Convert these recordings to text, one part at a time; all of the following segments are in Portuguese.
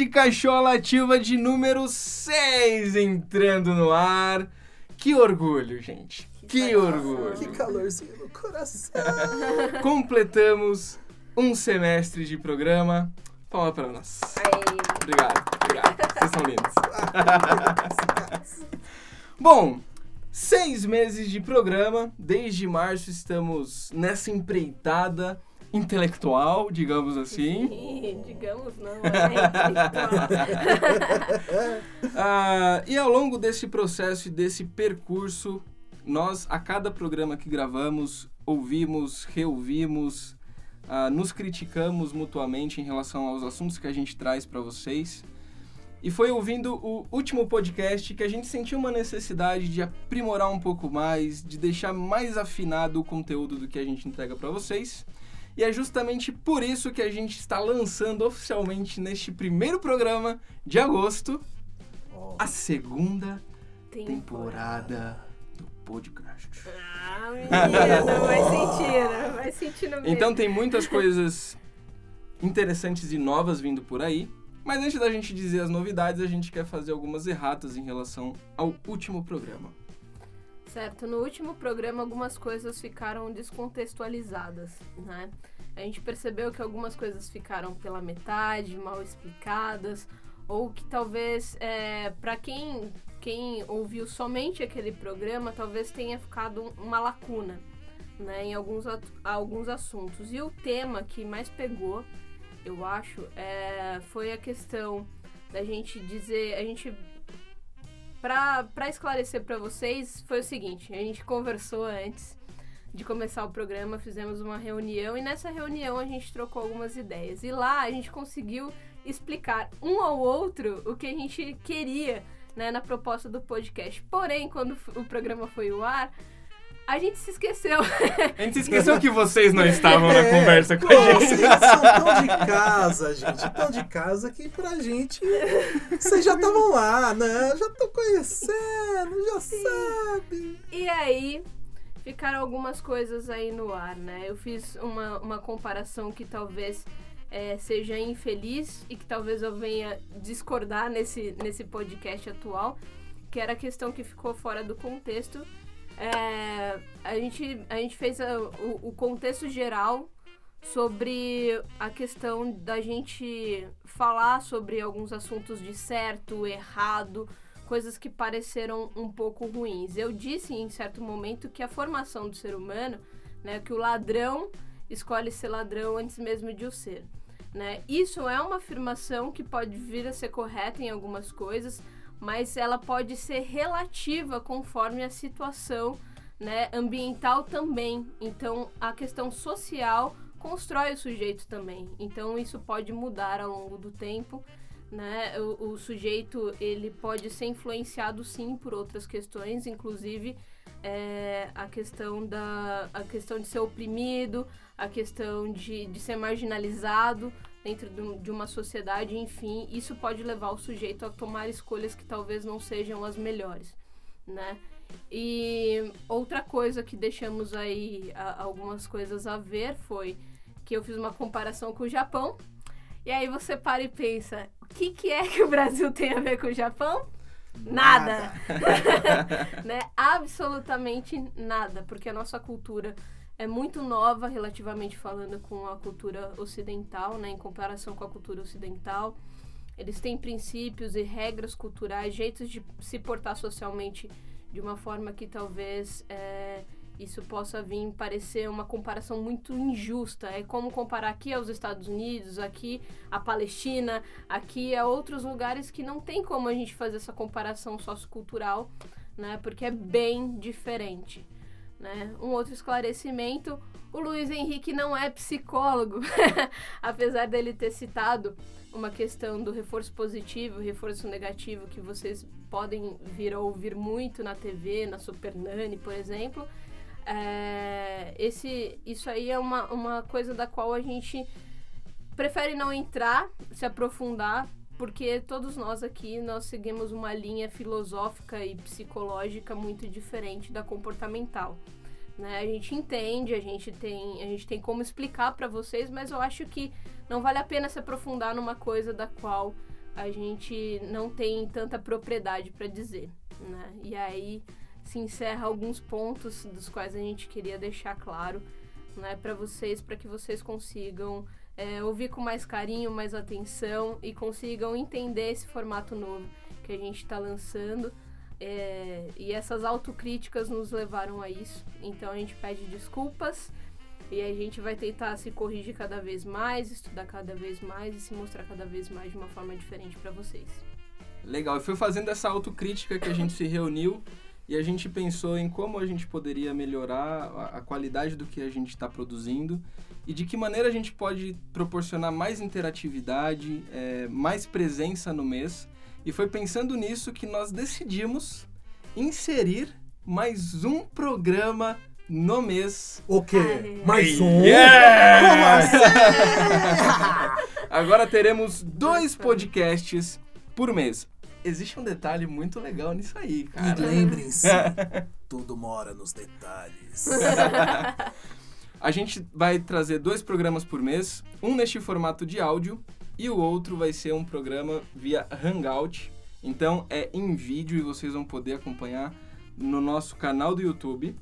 podcast Cachola Ativa de número 6 entrando no ar. Que orgulho, gente. Que, que orgulho. Que calorzinho no coração. Completamos um semestre de programa. Palma para nós. Obrigado, obrigado. Vocês são lindos. Bom, seis meses de programa. Desde março estamos nessa empreitada intelectual, digamos assim. Sim, digamos não, é ah, e ao longo desse processo e desse percurso, nós, a cada programa que gravamos, ouvimos, reouvimos, ah, nos criticamos mutuamente em relação aos assuntos que a gente traz para vocês. E foi ouvindo o último podcast que a gente sentiu uma necessidade de aprimorar um pouco mais, de deixar mais afinado o conteúdo do que a gente entrega para vocês. E é justamente por isso que a gente está lançando oficialmente neste primeiro programa de agosto a segunda temporada, do podcast. Ah, menina, vai sentindo, vai sentindo mesmo. Então tem muitas coisas interessantes e novas vindo por aí. Mas antes da gente dizer as novidades, a gente quer fazer algumas erratas em relação ao último programa. Certo, no último programa algumas coisas ficaram descontextualizadas, né? A gente percebeu que algumas coisas ficaram pela metade, mal explicadas, ou que talvez é, para quem quem ouviu somente aquele programa talvez tenha ficado uma lacuna, né, em alguns alguns assuntos. E o tema que mais pegou, eu acho, é, foi a questão da gente dizer, a gente para esclarecer para vocês, foi o seguinte: a gente conversou antes de começar o programa, fizemos uma reunião e nessa reunião a gente trocou algumas ideias. E lá a gente conseguiu explicar um ao outro o que a gente queria né, na proposta do podcast. Porém, quando o programa foi ao ar, a gente se esqueceu. A gente se esqueceu que vocês não estavam é, na conversa com pô, a gente. Vocês são tão de casa, gente. Tão de casa que pra gente. Vocês já estavam lá, né? Já tô conhecendo, já Sim. sabe. E aí, ficaram algumas coisas aí no ar, né? Eu fiz uma, uma comparação que talvez é, seja infeliz e que talvez eu venha discordar nesse, nesse podcast atual, que era a questão que ficou fora do contexto é, a, gente, a gente fez a, o, o contexto geral sobre a questão da gente falar sobre alguns assuntos de certo, errado, coisas que pareceram um pouco ruins. Eu disse em certo momento que a formação do ser humano, né, que o ladrão escolhe ser ladrão antes mesmo de o ser. Né? Isso é uma afirmação que pode vir a ser correta em algumas coisas, mas ela pode ser relativa conforme a situação né, ambiental também. Então, a questão social constrói o sujeito também. Então, isso pode mudar ao longo do tempo. Né? O, o sujeito ele pode ser influenciado sim por outras questões, inclusive é, a questão da a questão de ser oprimido, a questão de, de ser marginalizado, dentro de uma sociedade, enfim, isso pode levar o sujeito a tomar escolhas que talvez não sejam as melhores, né? E outra coisa que deixamos aí a, algumas coisas a ver foi que eu fiz uma comparação com o Japão. E aí você para e pensa, o que, que é que o Brasil tem a ver com o Japão? Nada! nada. né? Absolutamente nada, porque a nossa cultura é muito nova, relativamente falando, com a cultura ocidental, né, em comparação com a cultura ocidental. Eles têm princípios e regras culturais, jeitos de se portar socialmente de uma forma que talvez é, isso possa vir parecer uma comparação muito injusta. É como comparar aqui aos Estados Unidos, aqui a Palestina, aqui a outros lugares que não tem como a gente fazer essa comparação sociocultural, né, porque é bem diferente. Né? Um outro esclarecimento: o Luiz Henrique não é psicólogo, apesar dele ter citado uma questão do reforço positivo reforço negativo que vocês podem vir a ouvir muito na TV, na Super Nani, por exemplo. É, esse, isso aí é uma, uma coisa da qual a gente prefere não entrar, se aprofundar, porque todos nós aqui nós seguimos uma linha filosófica e psicológica muito diferente da comportamental. Né? A gente entende, a gente tem, a gente tem como explicar para vocês, mas eu acho que não vale a pena se aprofundar numa coisa da qual a gente não tem tanta propriedade para dizer, né? E aí se encerra alguns pontos dos quais a gente queria deixar claro, né, para vocês, para que vocês consigam é, ouvir com mais carinho, mais atenção e consigam entender esse formato novo que a gente está lançando. É, e essas autocríticas nos levaram a isso. Então a gente pede desculpas e a gente vai tentar se corrigir cada vez mais, estudar cada vez mais e se mostrar cada vez mais de uma forma diferente para vocês. Legal, foi fazendo essa autocrítica que a gente se reuniu e a gente pensou em como a gente poderia melhorar a, a qualidade do que a gente está produzindo e de que maneira a gente pode proporcionar mais interatividade, é, mais presença no mês. E foi pensando nisso que nós decidimos inserir mais um programa no mês. O quê? Ai. Mais um? Yeah! Como assim? Agora teremos dois podcasts por mês. Existe um detalhe muito legal nisso aí, cara. E lembrem-se, tudo mora nos detalhes. A gente vai trazer dois programas por mês, um neste formato de áudio e o outro vai ser um programa via Hangout. Então é em vídeo e vocês vão poder acompanhar no nosso canal do YouTube,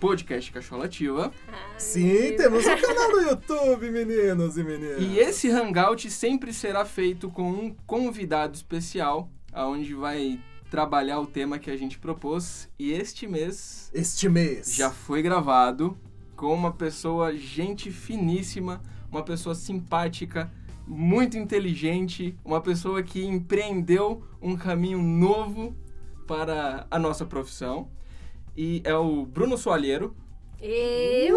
Podcast Cacholativa. Sim, temos um canal no YouTube, meninos e meninas. E esse Hangout sempre será feito com um convidado especial, aonde vai trabalhar o tema que a gente propôs. E este mês Este mês. já foi gravado com uma pessoa gente finíssima, uma pessoa simpática, muito inteligente, uma pessoa que empreendeu um caminho novo para a nossa profissão. E é o Bruno Soalheiro. Eu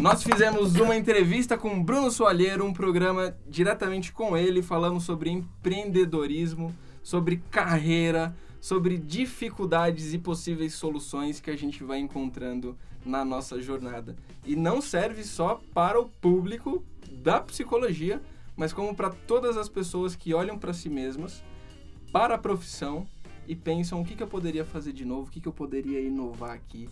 Nós fizemos uma entrevista com Bruno Soalheiro, um programa diretamente com ele, falamos sobre empreendedorismo, sobre carreira, sobre dificuldades e possíveis soluções que a gente vai encontrando na nossa jornada. E não serve só para o público da psicologia, mas como para todas as pessoas que olham para si mesmas, para a profissão e pensam o que, que eu poderia fazer de novo, o que, que eu poderia inovar aqui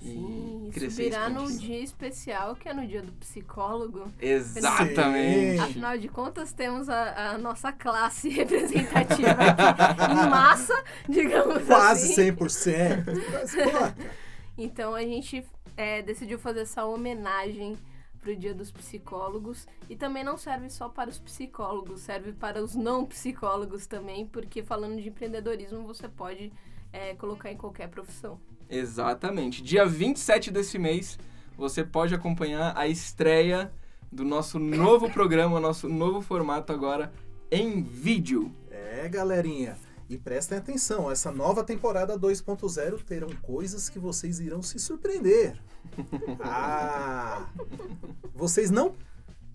Sim, e isso crescer num dia especial, que é no dia do psicólogo. Exatamente. Sim. Afinal de contas, temos a, a nossa classe representativa aqui em massa, digamos Quase assim. 100%. Mas, pô, Então a gente é, decidiu fazer essa homenagem pro Dia dos Psicólogos e também não serve só para os psicólogos, serve para os não psicólogos também, porque falando de empreendedorismo você pode é, colocar em qualquer profissão. Exatamente. Dia 27 desse mês, você pode acompanhar a estreia do nosso novo programa, nosso novo formato agora em vídeo. É, galerinha. E prestem atenção, essa nova temporada 2.0 terão coisas que vocês irão se surpreender. Ah! Vocês não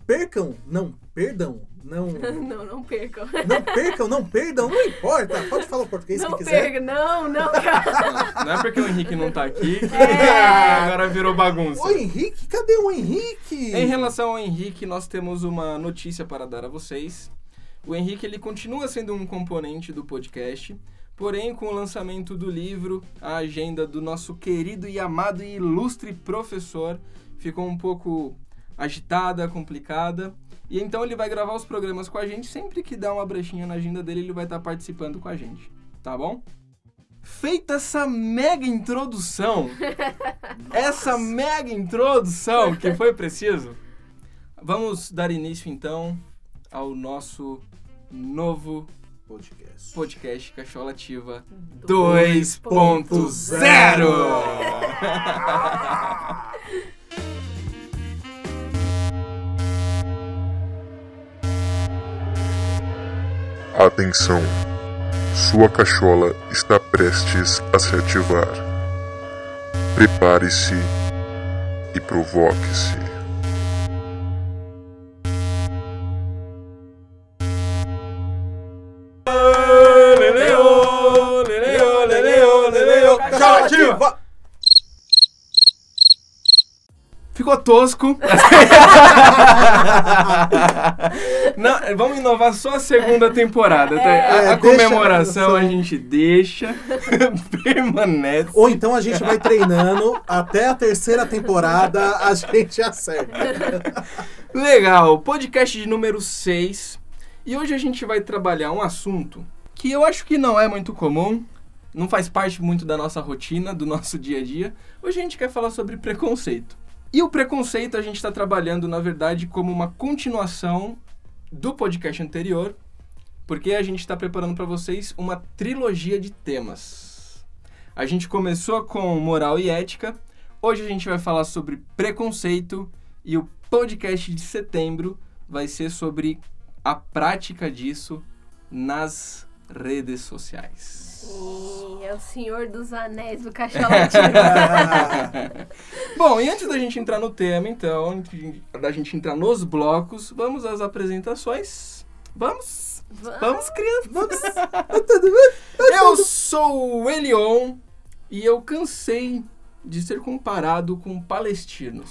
percam, não perdam, não, não, não percam. não percam, não perdam, não importa. Pode falar o português Não que quiser. perca, não, não, cara. Não é porque o Henrique não tá aqui que É. agora virou bagunça. Ô Henrique, cadê o Henrique? Em relação ao Henrique, nós temos uma notícia para dar a vocês. O Henrique ele continua sendo um componente do podcast, porém com o lançamento do livro, a agenda do nosso querido e amado e ilustre professor ficou um pouco agitada, complicada. E então ele vai gravar os programas com a gente sempre que dá uma brechinha na agenda dele, ele vai estar participando com a gente, tá bom? Feita essa mega introdução, essa mega introdução que foi preciso, vamos dar início então ao nosso novo Podcast. podcast Cachola Ativa 2.0. Atenção! Sua cachola está prestes a se ativar. Prepare-se e provoque-se. Ficou tosco. Não, vamos inovar só a segunda temporada. tá? A, É, a deixa comemoração a a gente deixa, permanece. Ou então a gente vai treinando até a terceira temporada a gente acerta. Legal, podcast de número 6. E hoje a gente vai trabalhar um assunto que eu acho que não é muito comum, não faz parte muito da nossa rotina, do nosso dia a dia. Hoje a gente quer falar sobre preconceito. E o preconceito a gente está trabalhando, na verdade, como uma continuação do podcast anterior, porque a gente está preparando para vocês uma trilogia de temas. A gente começou com moral e ética, hoje a gente vai falar sobre preconceito e o podcast de setembro vai ser sobre a prática disso nas redes sociais. Sim, é o Senhor dos Anéis do Cachalotinho. Bom, e antes da gente entrar no tema, então, antes da gente entrar nos blocos, vamos às apresentações. Vamos? Vamos, crianças! Vamos! eu sou o Elion e eu cansei de ser comparado com palestinos.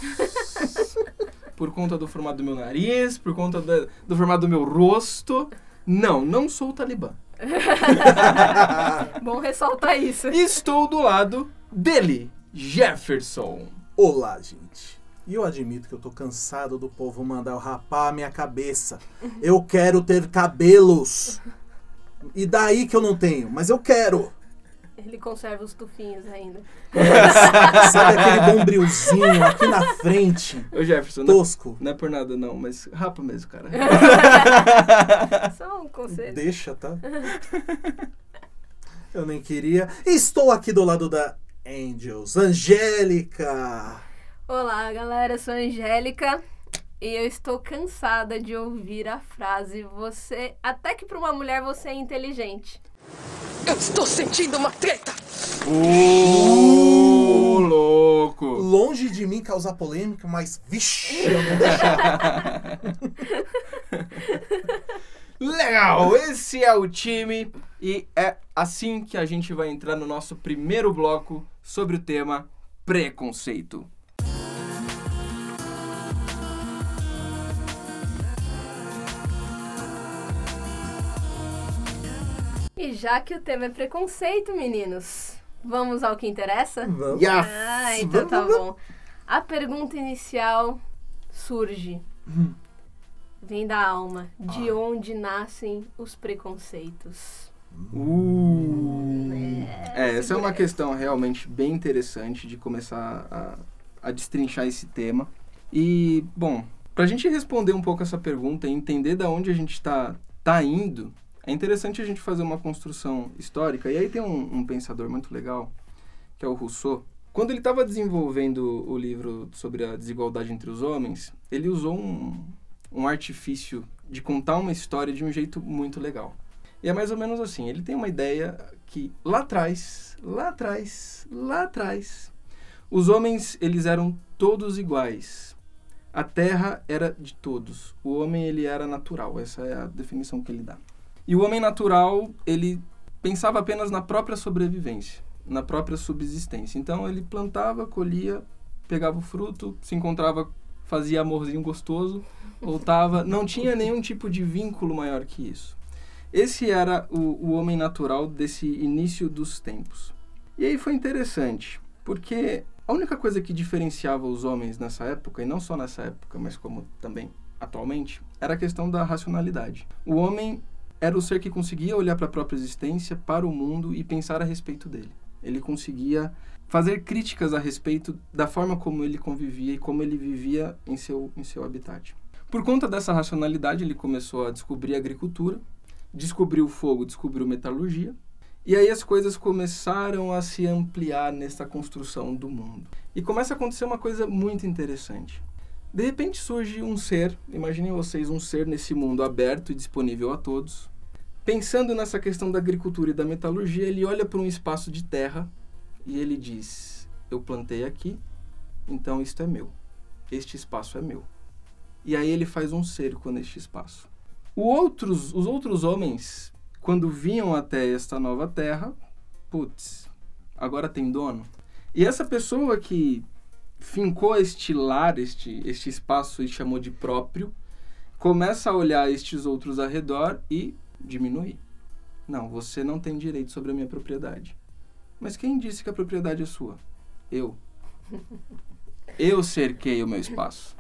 Por conta do formato do meu nariz, por conta da- do formato do meu rosto. Não, não sou o Talibã. Bom ressaltar isso. E estou do lado dele, Jefferson. Olá, gente. E eu admito que eu tô cansado do povo mandar eu rapar a minha cabeça. Eu quero ter cabelos. E daí que eu não tenho, mas eu quero. Ele conserva os tufinhos ainda. Sabe aquele bombrilzinho aqui na frente, Ô Jefferson, não é, tosco? não é por nada não, mas rapa mesmo, cara. Só um conselho. Deixa, tá? Eu nem queria. Estou aqui do lado da Angels, Angélica. Olá, galera, eu sou a Angélica e eu estou cansada de ouvir a frase você, até que para uma mulher você é inteligente. Eu estou sentindo uma treta! Ô, louco! Longe de mim causar polêmica, mas vixe, eu não deixar. Legal, esse é o time e é assim que a gente vai entrar no nosso primeiro bloco sobre o tema preconceito. E já que o tema é preconceito, meninos, vamos ao que interessa? Vamos. Yes! Ah, então tá bom. A pergunta inicial surge. Vem da alma. De onde nascem os preconceitos? Uh. É, essa é uma questão realmente bem interessante de começar a, a destrinchar esse tema. E, bom, pra gente responder um pouco essa pergunta e entender da onde a gente tá, tá indo, é interessante a gente fazer uma construção histórica. E aí tem um, um pensador muito legal, que é o Rousseau. Quando ele estava desenvolvendo o livro sobre a desigualdade entre os homens, ele usou um, um artifício de contar uma história de um jeito muito legal. E é mais ou menos assim, ele tem uma ideia que lá atrás, lá atrás, lá atrás, os homens eles eram todos iguais. A terra era de todos. O homem ele era natural, essa é a definição que ele dá. E o homem natural, ele pensava apenas na própria sobrevivência, na própria subsistência. Então ele plantava, colhia, pegava o fruto, se encontrava, fazia amorzinho gostoso, voltava, não tinha nenhum tipo de vínculo maior que isso. Esse era o, o homem natural desse início dos tempos. E aí foi interessante, porque a única coisa que diferenciava os homens nessa época, e não só nessa época, mas como também atualmente, era a questão da racionalidade. O homem era o ser que conseguia olhar para a própria existência, para o mundo e pensar a respeito dele. Ele conseguia fazer críticas a respeito da forma como ele convivia e como ele vivia em seu, em seu habitat. Por conta dessa racionalidade, ele começou a descobrir a agricultura, descobriu o fogo, descobriu metalurgia, e aí as coisas começaram a se ampliar nessa construção do mundo. E começa a acontecer uma coisa muito interessante. De repente surge um ser, imaginem vocês um ser nesse mundo aberto e disponível a todos. Pensando nessa questão da agricultura e da metalurgia, ele olha para um espaço de terra e ele diz: Eu plantei aqui, então isto é meu. Este espaço é meu. E aí ele faz um cerco neste espaço. Outros, os outros homens, quando vinham até esta nova terra, putz, agora tem dono. E essa pessoa que fincou este lar, este, este espaço e chamou de próprio, começa a olhar estes outros ao redor e diminuir. Não, você não tem direito sobre a minha propriedade. Mas quem disse que a propriedade é sua? Eu. Eu cerquei o meu espaço.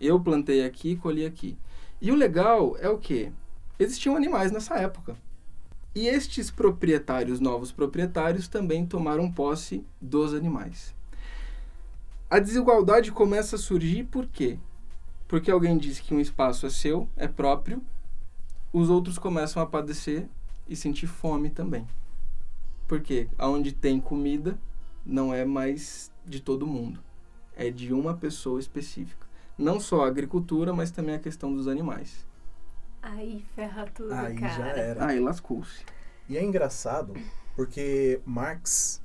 Eu plantei aqui e colhi aqui. E o legal é o quê? existiam animais nessa época. E estes proprietários, novos proprietários, também tomaram posse dos animais. A desigualdade começa a surgir por quê? Porque alguém diz que um espaço é seu, é próprio, os outros começam a padecer e sentir fome também. Porque aonde tem comida não é mais de todo mundo, é de uma pessoa específica. Não só a agricultura, mas também a questão dos animais. Aí ferra tudo, Aí cara. já era. Aí lascou-se. E é engraçado porque Marx,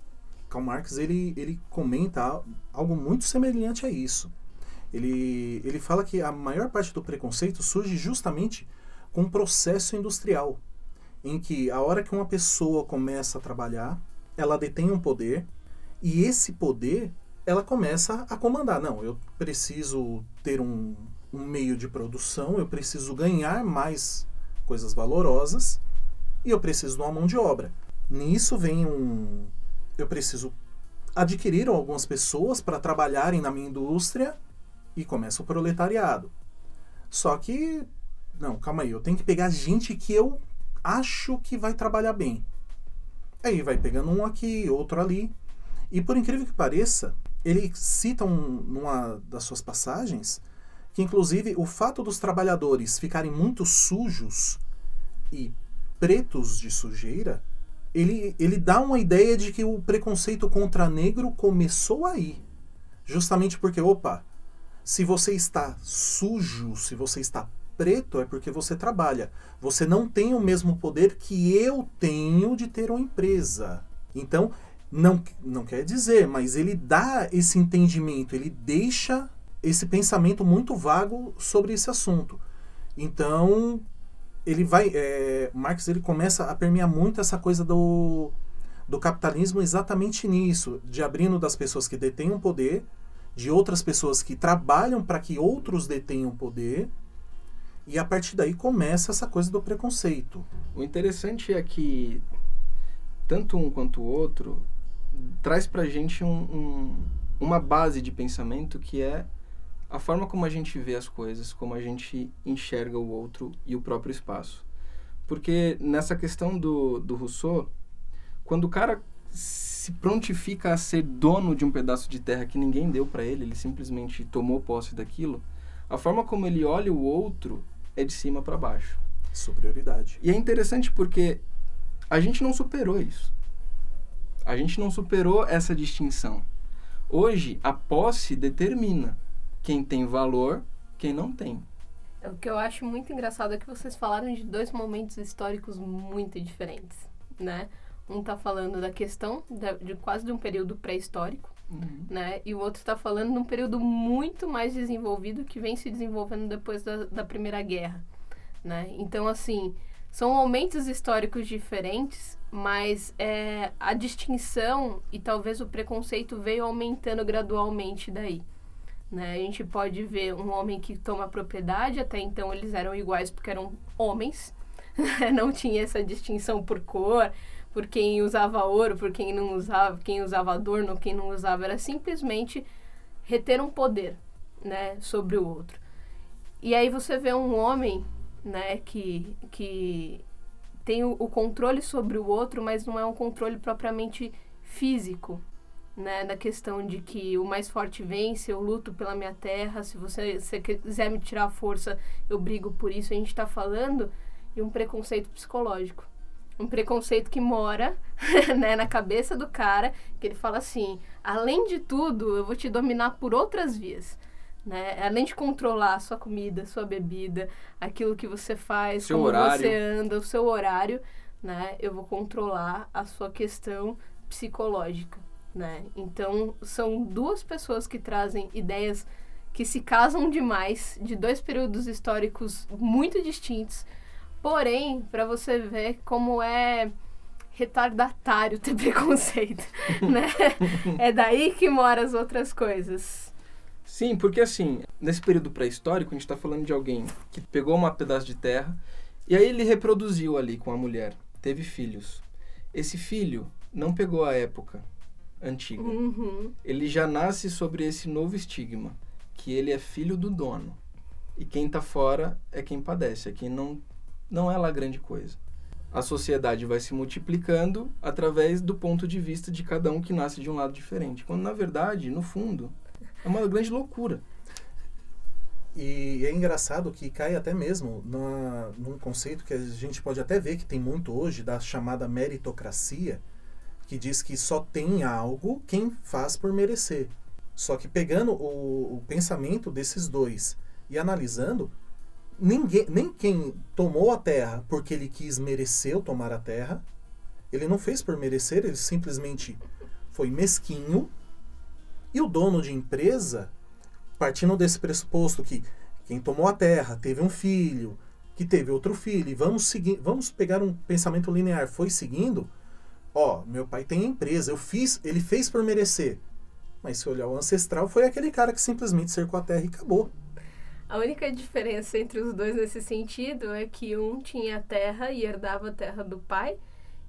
Karl Marx, ele, ele comenta algo muito semelhante a isso. Ele, ele fala que a maior parte do preconceito surge justamente com o processo industrial, em que a hora que uma pessoa começa a trabalhar, ela detém um poder e esse poder ela começa a comandar. Não, eu preciso ter um, um meio de produção, eu preciso ganhar mais coisas valorosas e eu preciso de uma mão de obra. Nisso vem um. Eu preciso adquirir algumas pessoas para trabalharem na minha indústria e começa o proletariado. Só que. Não, calma aí, eu tenho que pegar gente que eu acho que vai trabalhar bem. Aí vai pegando um aqui, outro ali. E por incrível que pareça, ele cita um, numa das suas passagens que, inclusive, o fato dos trabalhadores ficarem muito sujos e pretos de sujeira, ele, ele dá uma ideia de que o preconceito contra negro começou aí. Justamente porque, opa, se você está sujo, se você está preto, é porque você trabalha. Você não tem o mesmo poder que eu tenho de ter uma empresa. Então, não, não quer dizer, mas ele dá esse entendimento, ele deixa esse pensamento muito vago sobre esse assunto. Então, ele vai. É, Marx ele começa a permear muito essa coisa do, do capitalismo exatamente nisso, de abrindo das pessoas que detêm o poder, de outras pessoas que trabalham para que outros detenham poder, e a partir daí começa essa coisa do preconceito. O interessante é que tanto um quanto o outro traz pra gente um, um, uma base de pensamento que é a forma como a gente vê as coisas, como a gente enxerga o outro e o próprio espaço. Porque nessa questão do, do Rousseau, quando o cara se prontifica a ser dono de um pedaço de terra que ninguém deu para ele, ele simplesmente tomou posse daquilo, a forma como ele olha o outro é de cima para baixo. Superioridade. E é interessante porque a gente não superou isso. A gente não superou essa distinção. Hoje, a posse determina quem tem valor, quem não tem. O que eu acho muito engraçado é que vocês falaram de dois momentos históricos muito diferentes, né? Um tá falando da questão da- de quase de um período pré-histórico, né? E o outro está falando de um período muito mais desenvolvido que vem se desenvolvendo depois da, da Primeira Guerra, né? Então, assim, são momentos históricos diferentes, mas é, a distinção e talvez o preconceito veio aumentando gradualmente daí. Né? A gente pode ver um homem que toma propriedade, até então eles eram iguais porque eram homens, não tinha essa distinção por cor, por quem usava ouro, por quem não usava, quem usava adorno, quem não usava, era simplesmente reter um poder, né, sobre o outro. E aí você vê um homem, né, que, que tem o, o controle sobre o outro, mas não é um controle propriamente físico, né, da questão de que o mais forte vence, eu luto pela minha terra, se você, se quiser me tirar a força, eu brigo por isso. A gente está falando de um preconceito psicológico. Um preconceito que mora né, na cabeça do cara, que ele fala assim, além de tudo, eu vou te dominar por outras vias. Né? Além de controlar a sua comida, sua bebida, aquilo que você faz, Seu como horário. você anda, o seu horário, né? Eu vou controlar a sua questão psicológica, né? Então, são duas pessoas que trazem ideias que se casam demais, de dois períodos históricos muito distintos. Porém, para você ver como é retardatário ter preconceito, né? É daí que moram as outras coisas. Sim, porque assim, nesse período pré-histórico, a gente está falando de alguém que pegou um pedaço de terra e aí ele reproduziu ali com a mulher, teve filhos. Esse filho não pegou a época antiga. Uhum. Ele já nasce sobre esse novo estigma, que ele é filho do dono. E quem tá fora é quem padece, é quem não não é lá grande coisa. A sociedade vai se multiplicando através do ponto de vista de cada um que nasce de um lado diferente. Quando, na verdade, no fundo, é uma grande loucura. E é engraçado que cai até mesmo na, num conceito que a gente pode até ver que tem muito hoje, da chamada meritocracia, que diz que só tem algo quem faz por merecer. Só que pegando o, o pensamento desses dois e analisando, ninguém, nem quem tomou a terra porque ele quis mereceu tomar a terra, ele não fez por merecer, ele simplesmente foi mesquinho. E o dono de empresa, partindo desse pressuposto que quem tomou a terra teve um filho, que teve outro filho, e vamos seguir, vamos pegar um pensamento linear, foi seguindo, ó, meu pai tem empresa, eu fiz, ele fez por merecer. Mas se olhar o ancestral, foi aquele cara que simplesmente cercou a terra e acabou. A única diferença entre os dois nesse sentido é que um tinha terra e herdava a terra do pai,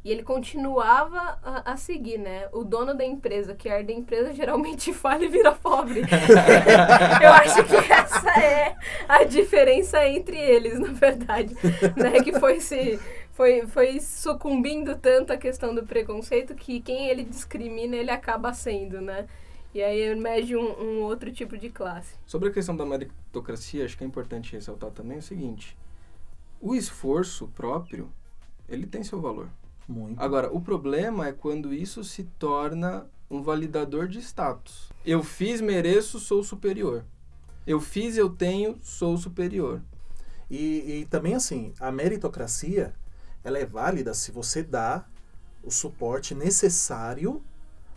e ele continuava a, a seguir, né? O dono da empresa, que herda a empresa, geralmente falha e vira pobre. Eu acho que essa é a diferença entre eles, na verdade. Né? Que foi se. Foi, foi sucumbindo tanto à questão do preconceito que quem ele discrimina, ele acaba sendo, né? E aí emerge um, um outro tipo de classe. Sobre a questão da meritocracia, acho que é importante ressaltar também o seguinte: o esforço próprio, ele tem seu valor. Muito. Agora, o problema é quando isso se torna um validador de status. Eu fiz, mereço, sou superior. Eu fiz, eu tenho, sou superior. E, e também assim, a meritocracia, ela é válida se você dá o suporte necessário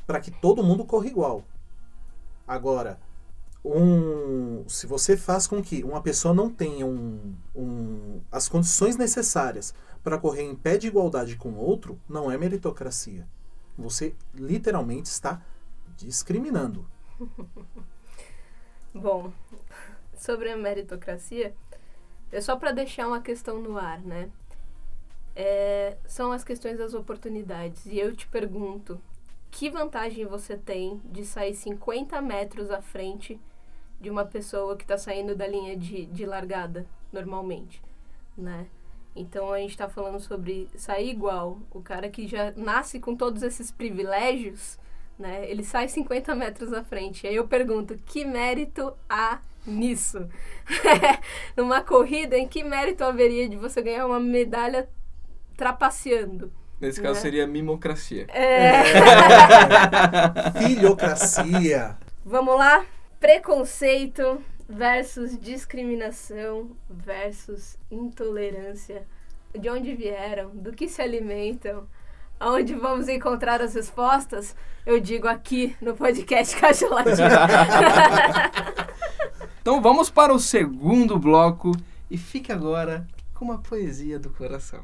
para que todo mundo corra igual. Agora, um, se você faz com que uma pessoa não tenha um, um, as condições necessárias para correr em pé de igualdade com outro, não é meritocracia. Você literalmente está discriminando. Bom, sobre a meritocracia, é só para deixar uma questão no ar, né? É, são as questões das oportunidades. E eu te pergunto, que vantagem você tem de sair 50 metros à frente de uma pessoa que está saindo da linha de, de largada, normalmente, né? Então a gente está falando sobre sair igual. O cara que já nasce com todos esses privilégios, né? Ele sai 50 metros à frente. Aí eu pergunto, que mérito há nisso? Numa corrida, em que mérito haveria de você ganhar uma medalha trapaceando? Nesse caso Né? seria mimocracia. É. Filocracia. Vamos lá? Preconceito versus discriminação versus intolerância. De onde vieram? Do que se alimentam? Aonde vamos encontrar as respostas? Eu digo aqui no podcast Caixa Latina. Então vamos para o segundo bloco e fique agora com uma poesia do coração.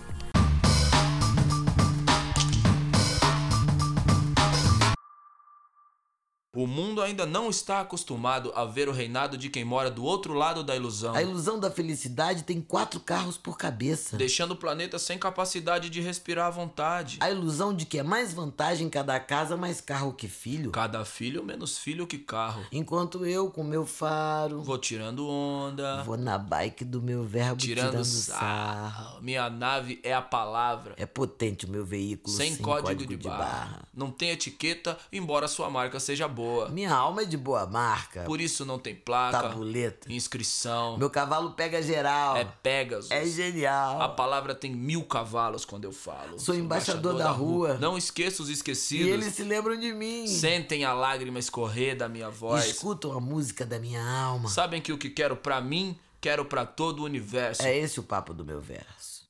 O mundo ainda não está acostumado a ver o reinado de quem mora do outro lado da ilusão, A ilusão da felicidade tem quatro carros por cabeça. deixando o planeta sem capacidade de respirar à vontade. A ilusão de que é mais vantagem cada casa mais carro que filho. Cada filho menos filho que carro. Enquanto eu com meu faro Vou tirando onda, vou na bike do meu verbo tirando, tirando, sarro. sarro. Minha nave é a palavra. É potente o meu veículo Sem, sem, código, de, barra. Não tem etiqueta, embora sua marca seja boa. Minha alma é de boa marca. Por isso não tem placa, Tabuleta. inscrição. Meu cavalo pega geral. É Pegasus. É genial. A palavra tem mil cavalos quando eu falo. Sou embaixador da rua. Não esqueça os E esquecidos. eles se lembram de mim. Sentem a lágrima escorrer da minha voz. Escutam a música da minha alma. Sabem que o que quero pra mim, quero pra todo o universo. É esse o papo do meu verso.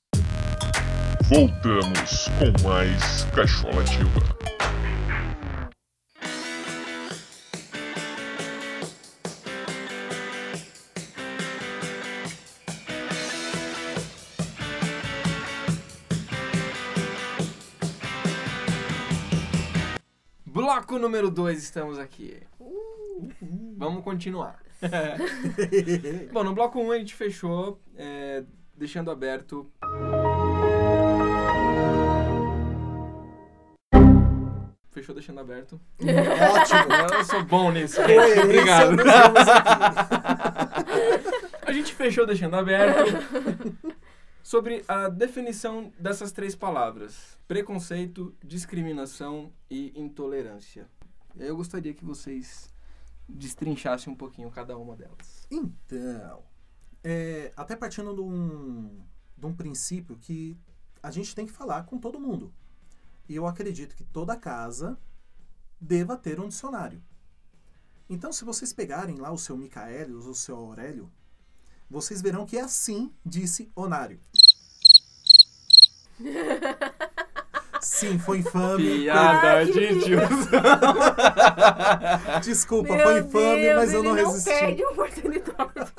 Voltamos com mais Cachola Ativa. Bloco número 2, estamos aqui. Vamos continuar. Bom, no bloco 1 um a gente fechou, é, deixando aberto. Fechou deixando aberto. Ótimo. Eu sou bom nisso. Coerência Obrigado. A gente fechou deixando aberto sobre a definição dessas três palavras: preconceito, discriminação e intolerância. Eu gostaria que vocês destrinchassem um pouquinho cada uma delas. Então, é, até partindo de um, de um princípio que a gente tem que falar com todo mundo. E eu acredito que toda casa deva ter um dicionário. Então, se vocês pegarem lá o seu Micaelius, o seu Aurélio, vocês verão que assim disse Onário. Sim, foi infame. Piada de tiozão. Desculpa, Meu foi infame, Deus, mas eu não ele resisti. perde a oportunidade.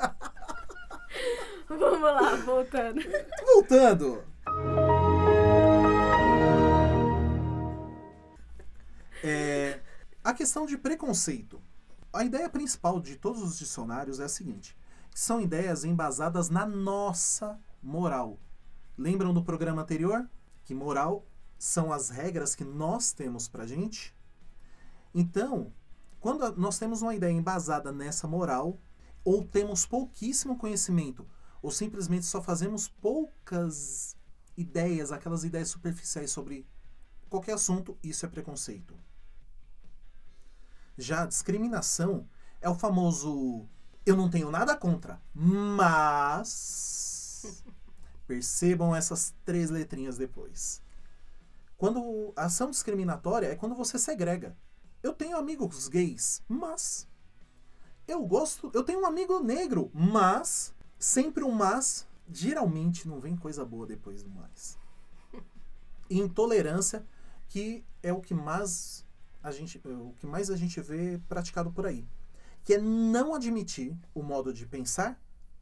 Vamos lá, voltando. Voltando. É, a questão de preconceito. A ideia principal de todos os dicionários é a seguinte: são ideias embasadas na nossa moral. Lembram do programa anterior? Que moral são as regras que nós temos pra gente? Então, quando nós temos uma ideia embasada nessa moral, ou temos pouquíssimo conhecimento, ou simplesmente só fazemos poucas ideias, aquelas ideias superficiais sobre qualquer assunto, isso é preconceito. Já a discriminação é o famoso eu não tenho nada contra, mas percebam essas três letrinhas depois. Quando a ação discriminatória é quando você segrega. Eu tenho amigos gays, mas eu gosto, eu tenho um amigo negro, mas sempre um mas, geralmente não vem coisa boa depois do mais. Intolerância, que é o que mais a gente, o que mais a gente vê praticado por aí, que é não admitir o modo de pensar,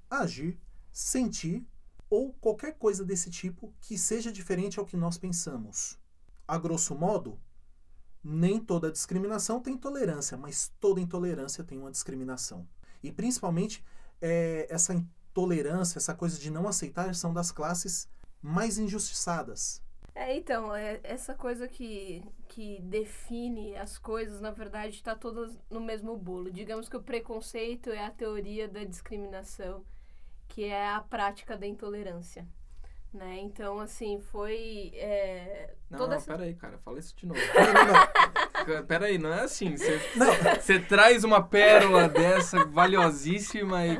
agir, sentir ou qualquer coisa desse tipo que seja diferente ao que nós pensamos. A grosso modo, nem toda discriminação tem tolerância, mas toda intolerância tem uma discriminação. E principalmente é, essa intolerância, essa coisa de não aceitar, são das classes mais injustiçadas. É, então, é, essa coisa que, que define as coisas, na verdade, está todas no mesmo bolo. Digamos que o preconceito é a teoria da discriminação, que é a prática da intolerância. Né? Então, assim, foi. é, Não, toda não, essa- peraí, cara, fala isso de novo. Não, não, não. Peraí, não é assim. Você traz uma pérola dessa valiosíssima e.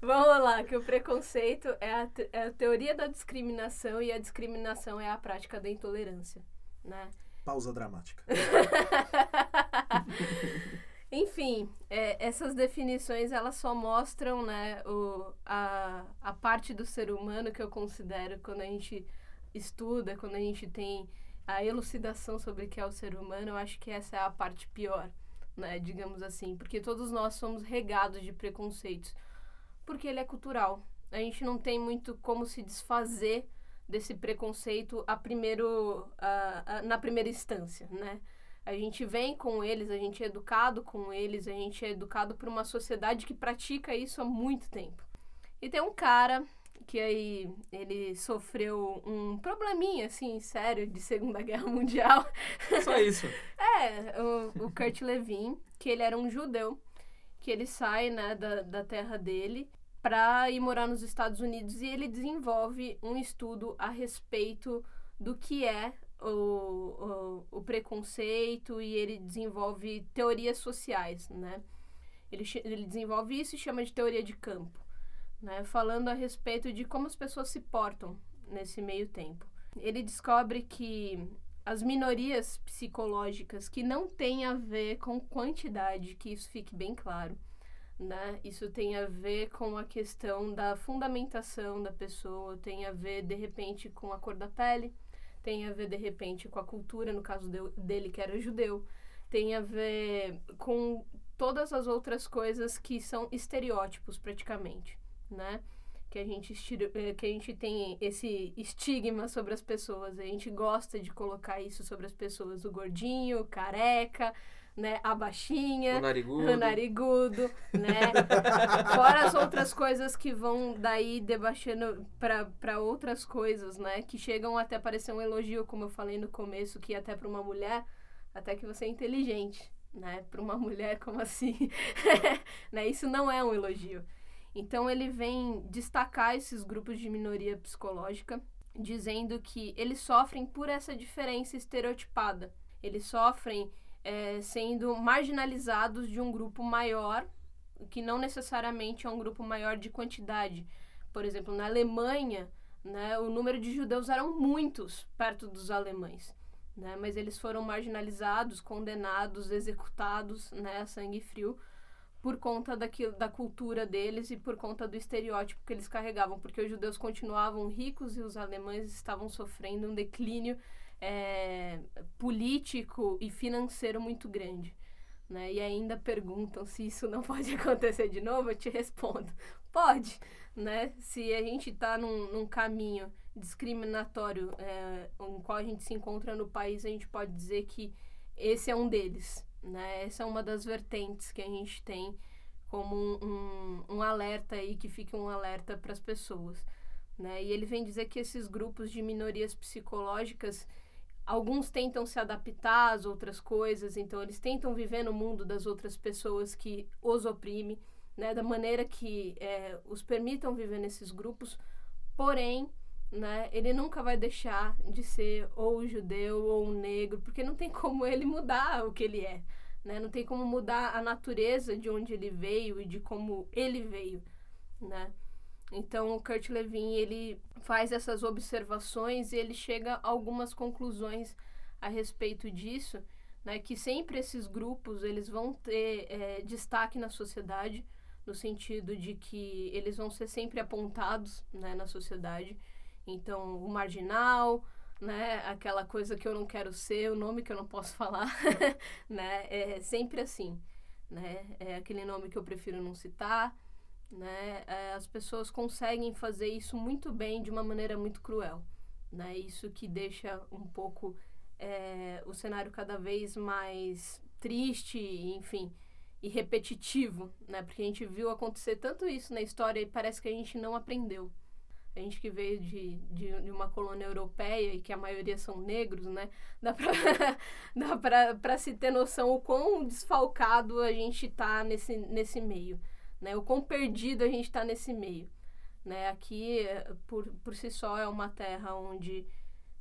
Vamos lá, que o preconceito é a, é a teoria da discriminação e a discriminação é a prática da intolerância. Né? Pausa dramática. Enfim, é, essas definições elas só mostram né, o, a, a parte do ser humano que eu considero quando a gente estuda, quando a gente tem a elucidação sobre o que é o ser humano, eu acho que essa é a parte pior, né, digamos assim, porque todos nós somos regados de preconceitos, porque ele é cultural. A gente não tem muito como se desfazer desse preconceito a primeiro, a- a- na primeira instância, né? A gente vem com eles, a gente é educado com eles, a gente é educado por uma sociedade que pratica isso há muito tempo. E tem um cara que aí ele sofreu um probleminha assim sério de Segunda Guerra Mundial. Só isso. É, o, o Kurt Levin, que ele era um judeu, que ele sai né, da, da terra dele para ir morar nos Estados Unidos e ele desenvolve um estudo a respeito do que é o, o, o preconceito e ele desenvolve teorias sociais, né? Ele, ele desenvolve isso e chama de teoria de campo, né? Falando a respeito de como as pessoas se portam nesse meio tempo. Ele descobre que as minorias psicológicas que não têm a ver com quantidade, que isso fique bem claro, né? Isso tem a ver com a questão da fundamentação da pessoa, tem a ver de repente com a cor da pele, tem a ver de repente com a cultura, no caso de- dele que era judeu, tem a ver com todas as outras coisas que são estereótipos praticamente, né? Que a gente eh, que a gente tem esse estigma sobre as pessoas, a gente gosta de colocar isso sobre as pessoas, o gordinho, careca, né, a baixinha, O narigudo. o narigudo, né? Fora as outras coisas que vão daí debaixando para outras coisas, né? Que chegam até a parecer um elogio, como eu falei no começo, que até para uma mulher, até que você é inteligente, né? Para uma mulher, como assim? né? Isso não é um elogio. Então ele vem destacar esses grupos de minoria psicológica, dizendo que eles sofrem por essa diferença estereotipada. Eles sofrem é, sendo marginalizados de um grupo maior, que não necessariamente é um grupo maior de quantidade. Por exemplo, na Alemanha, né, o número de judeus eram muitos perto dos alemães. Né, mas eles foram marginalizados, condenados, executados né, a sangue frio por conta daquilo, da cultura deles e por conta do estereótipo que eles carregavam, porque os judeus continuavam ricos e os alemães estavam sofrendo um declínio é, político e financeiro muito grande. Né? E ainda perguntam se isso não pode acontecer de novo, eu te respondo. Pode, né? Se a gente está num, num, caminho discriminatório é, em qual a gente se encontra no país, a gente pode dizer que esse é um deles, né? Essa é uma das vertentes que a gente tem como um, um, um alerta aí, que fica um alerta para as pessoas. Né? E ele vem dizer que esses grupos de minorias psicológicas, alguns tentam se adaptar às outras coisas, então eles tentam viver no mundo das outras pessoas que os oprime, né? da maneira que é, os permitam viver nesses grupos, porém né? Ele nunca vai deixar de ser ou judeu ou negro, porque não tem como ele mudar o que ele é, né? Não tem como mudar a natureza de onde ele veio e de como ele veio, né? Então, o Kurt Levin, ele faz essas observações e ele chega a algumas conclusões a respeito disso, né? Que sempre esses grupos, eles vão ter é, destaque na sociedade, no sentido de que eles vão ser sempre apontados, né, na sociedade, então, o marginal, né? Aquela coisa que eu não quero ser, o nome que eu não posso falar, né? É sempre assim, né? É aquele nome que eu prefiro não citar, né? É, as pessoas conseguem fazer isso muito bem de uma maneira muito cruel, né? Isso que deixa um pouco é, o cenário cada vez mais triste, enfim, e repetitivo, né? Porque a gente viu acontecer tanto isso na história e parece que a gente não aprendeu a gente que veio de, de, de, uma colônia europeia e que a maioria são negros, né? Dá pra, dá pra, pra se ter noção o quão desfalcado a gente tá nesse, nesse meio, né? O quão perdido a gente tá nesse meio, né? Aqui, por, por si só, é uma terra onde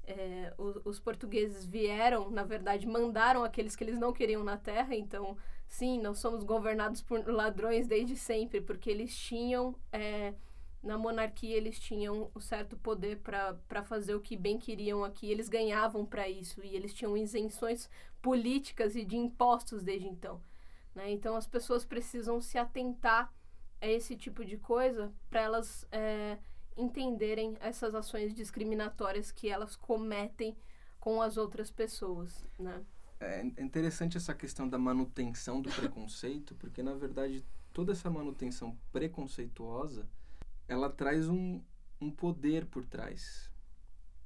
é, os, os, portugueses vieram, na verdade, mandaram aqueles que eles não queriam na terra, então, sim, nós somos governados por ladrões desde sempre, porque eles tinham... É, na monarquia eles tinham um certo poder para fazer o que bem queriam aqui, eles ganhavam para isso e eles tinham isenções políticas e de impostos desde então. Né? Então as pessoas precisam se atentar a esse tipo de coisa para elas é, entenderem essas ações discriminatórias que elas cometem com as outras pessoas. Né? É interessante essa questão da manutenção do preconceito, porque na verdade toda essa manutenção preconceituosa ela traz um, um poder por trás.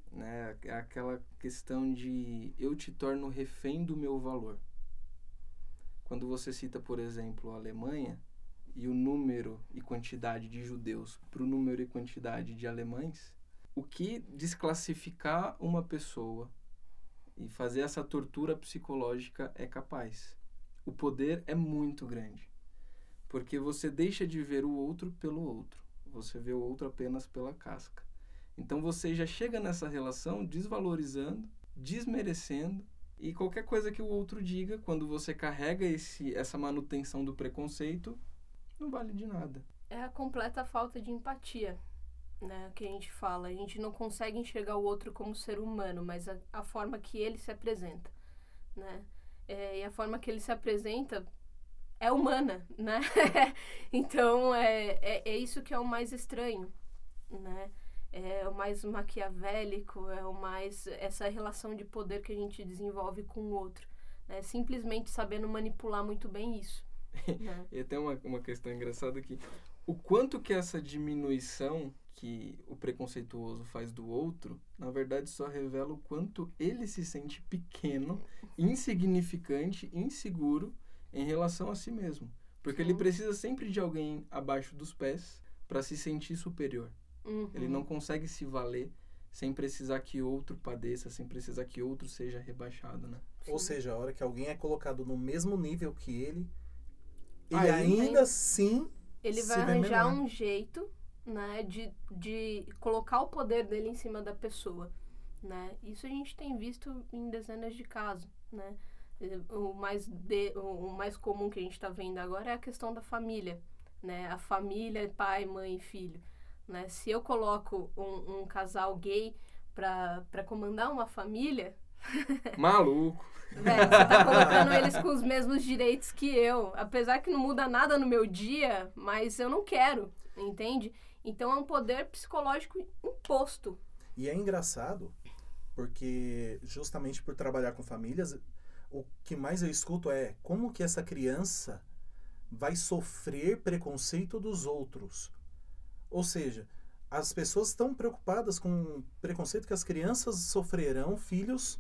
Né? É aquela questão de eu te torno refém do meu valor. Quando você cita, por exemplo, a Alemanha e o número e quantidade de judeus para o número e quantidade de alemães, o que desclassificar uma pessoa e fazer essa tortura psicológica é capaz. O poder é muito grande, porque você deixa de ver o outro pelo outro você vê o outro apenas pela casca. Então você já chega nessa relação desvalorizando, desmerecendo e qualquer coisa que o outro diga, quando você carrega esse, essa manutenção do preconceito, não vale de nada. É a completa falta de empatia, né, que a gente fala. A gente não consegue enxergar o outro como ser humano, mas a, a forma que ele se apresenta, né? É, e a forma que ele se apresenta é humana, né? então, é, é, é, isso que é o mais estranho, né? É o mais maquiavélico, é o mais... Essa relação de poder que a gente desenvolve com o outro. Né? Simplesmente sabendo manipular muito bem isso. Né? e até uma, uma questão engraçada que o quanto que essa diminuição que o preconceituoso faz do outro, na verdade só revela o quanto ele se sente pequeno, insignificante, inseguro em relação a si mesmo. Porque Sim. ele precisa sempre de alguém abaixo dos pés para se sentir superior. Uhum. Ele não consegue se valer sem precisar que outro padeça, sem precisar que outro seja rebaixado, né? Ou seja, a hora que alguém é colocado no mesmo nível que ele, ele ainda assim ele se vai arranjar um jeito, né, de, de colocar o poder dele em cima da pessoa, né? Isso a gente tem visto em dezenas de casos, né? O mais, de, o mais comum que a gente está vendo agora é a questão da família, né? A família, pai, mãe e filho, né? Se eu coloco um, um casal gay para comandar uma família, Maluco. Velho, você tá colocando eles com os mesmos direitos que eu. Apesar que não muda nada no meu dia, mas eu não quero, entende? Então é um poder psicológico imposto. E é engraçado, porque justamente por trabalhar com famílias, o que mais eu escuto é como que essa criança vai sofrer preconceito dos outros. Ou seja, as pessoas estão preocupadas com o preconceito que as crianças sofrerão filhos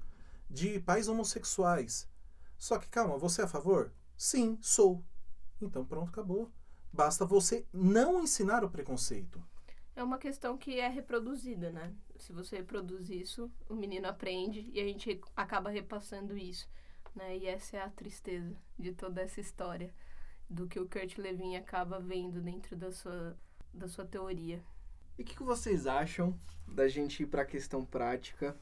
de pais homossexuais. Só que calma, você é a favor? Sim, sou. Então pronto, acabou. Basta você não ensinar o preconceito. É uma questão que é reproduzida, né? Se você reproduz isso, o menino aprende e a gente acaba repassando isso, né? E essa é a tristeza de toda essa história, do que o Kurt Levin acaba vendo dentro da sua, da sua teoria. E o que, que vocês acham da gente ir pra questão prática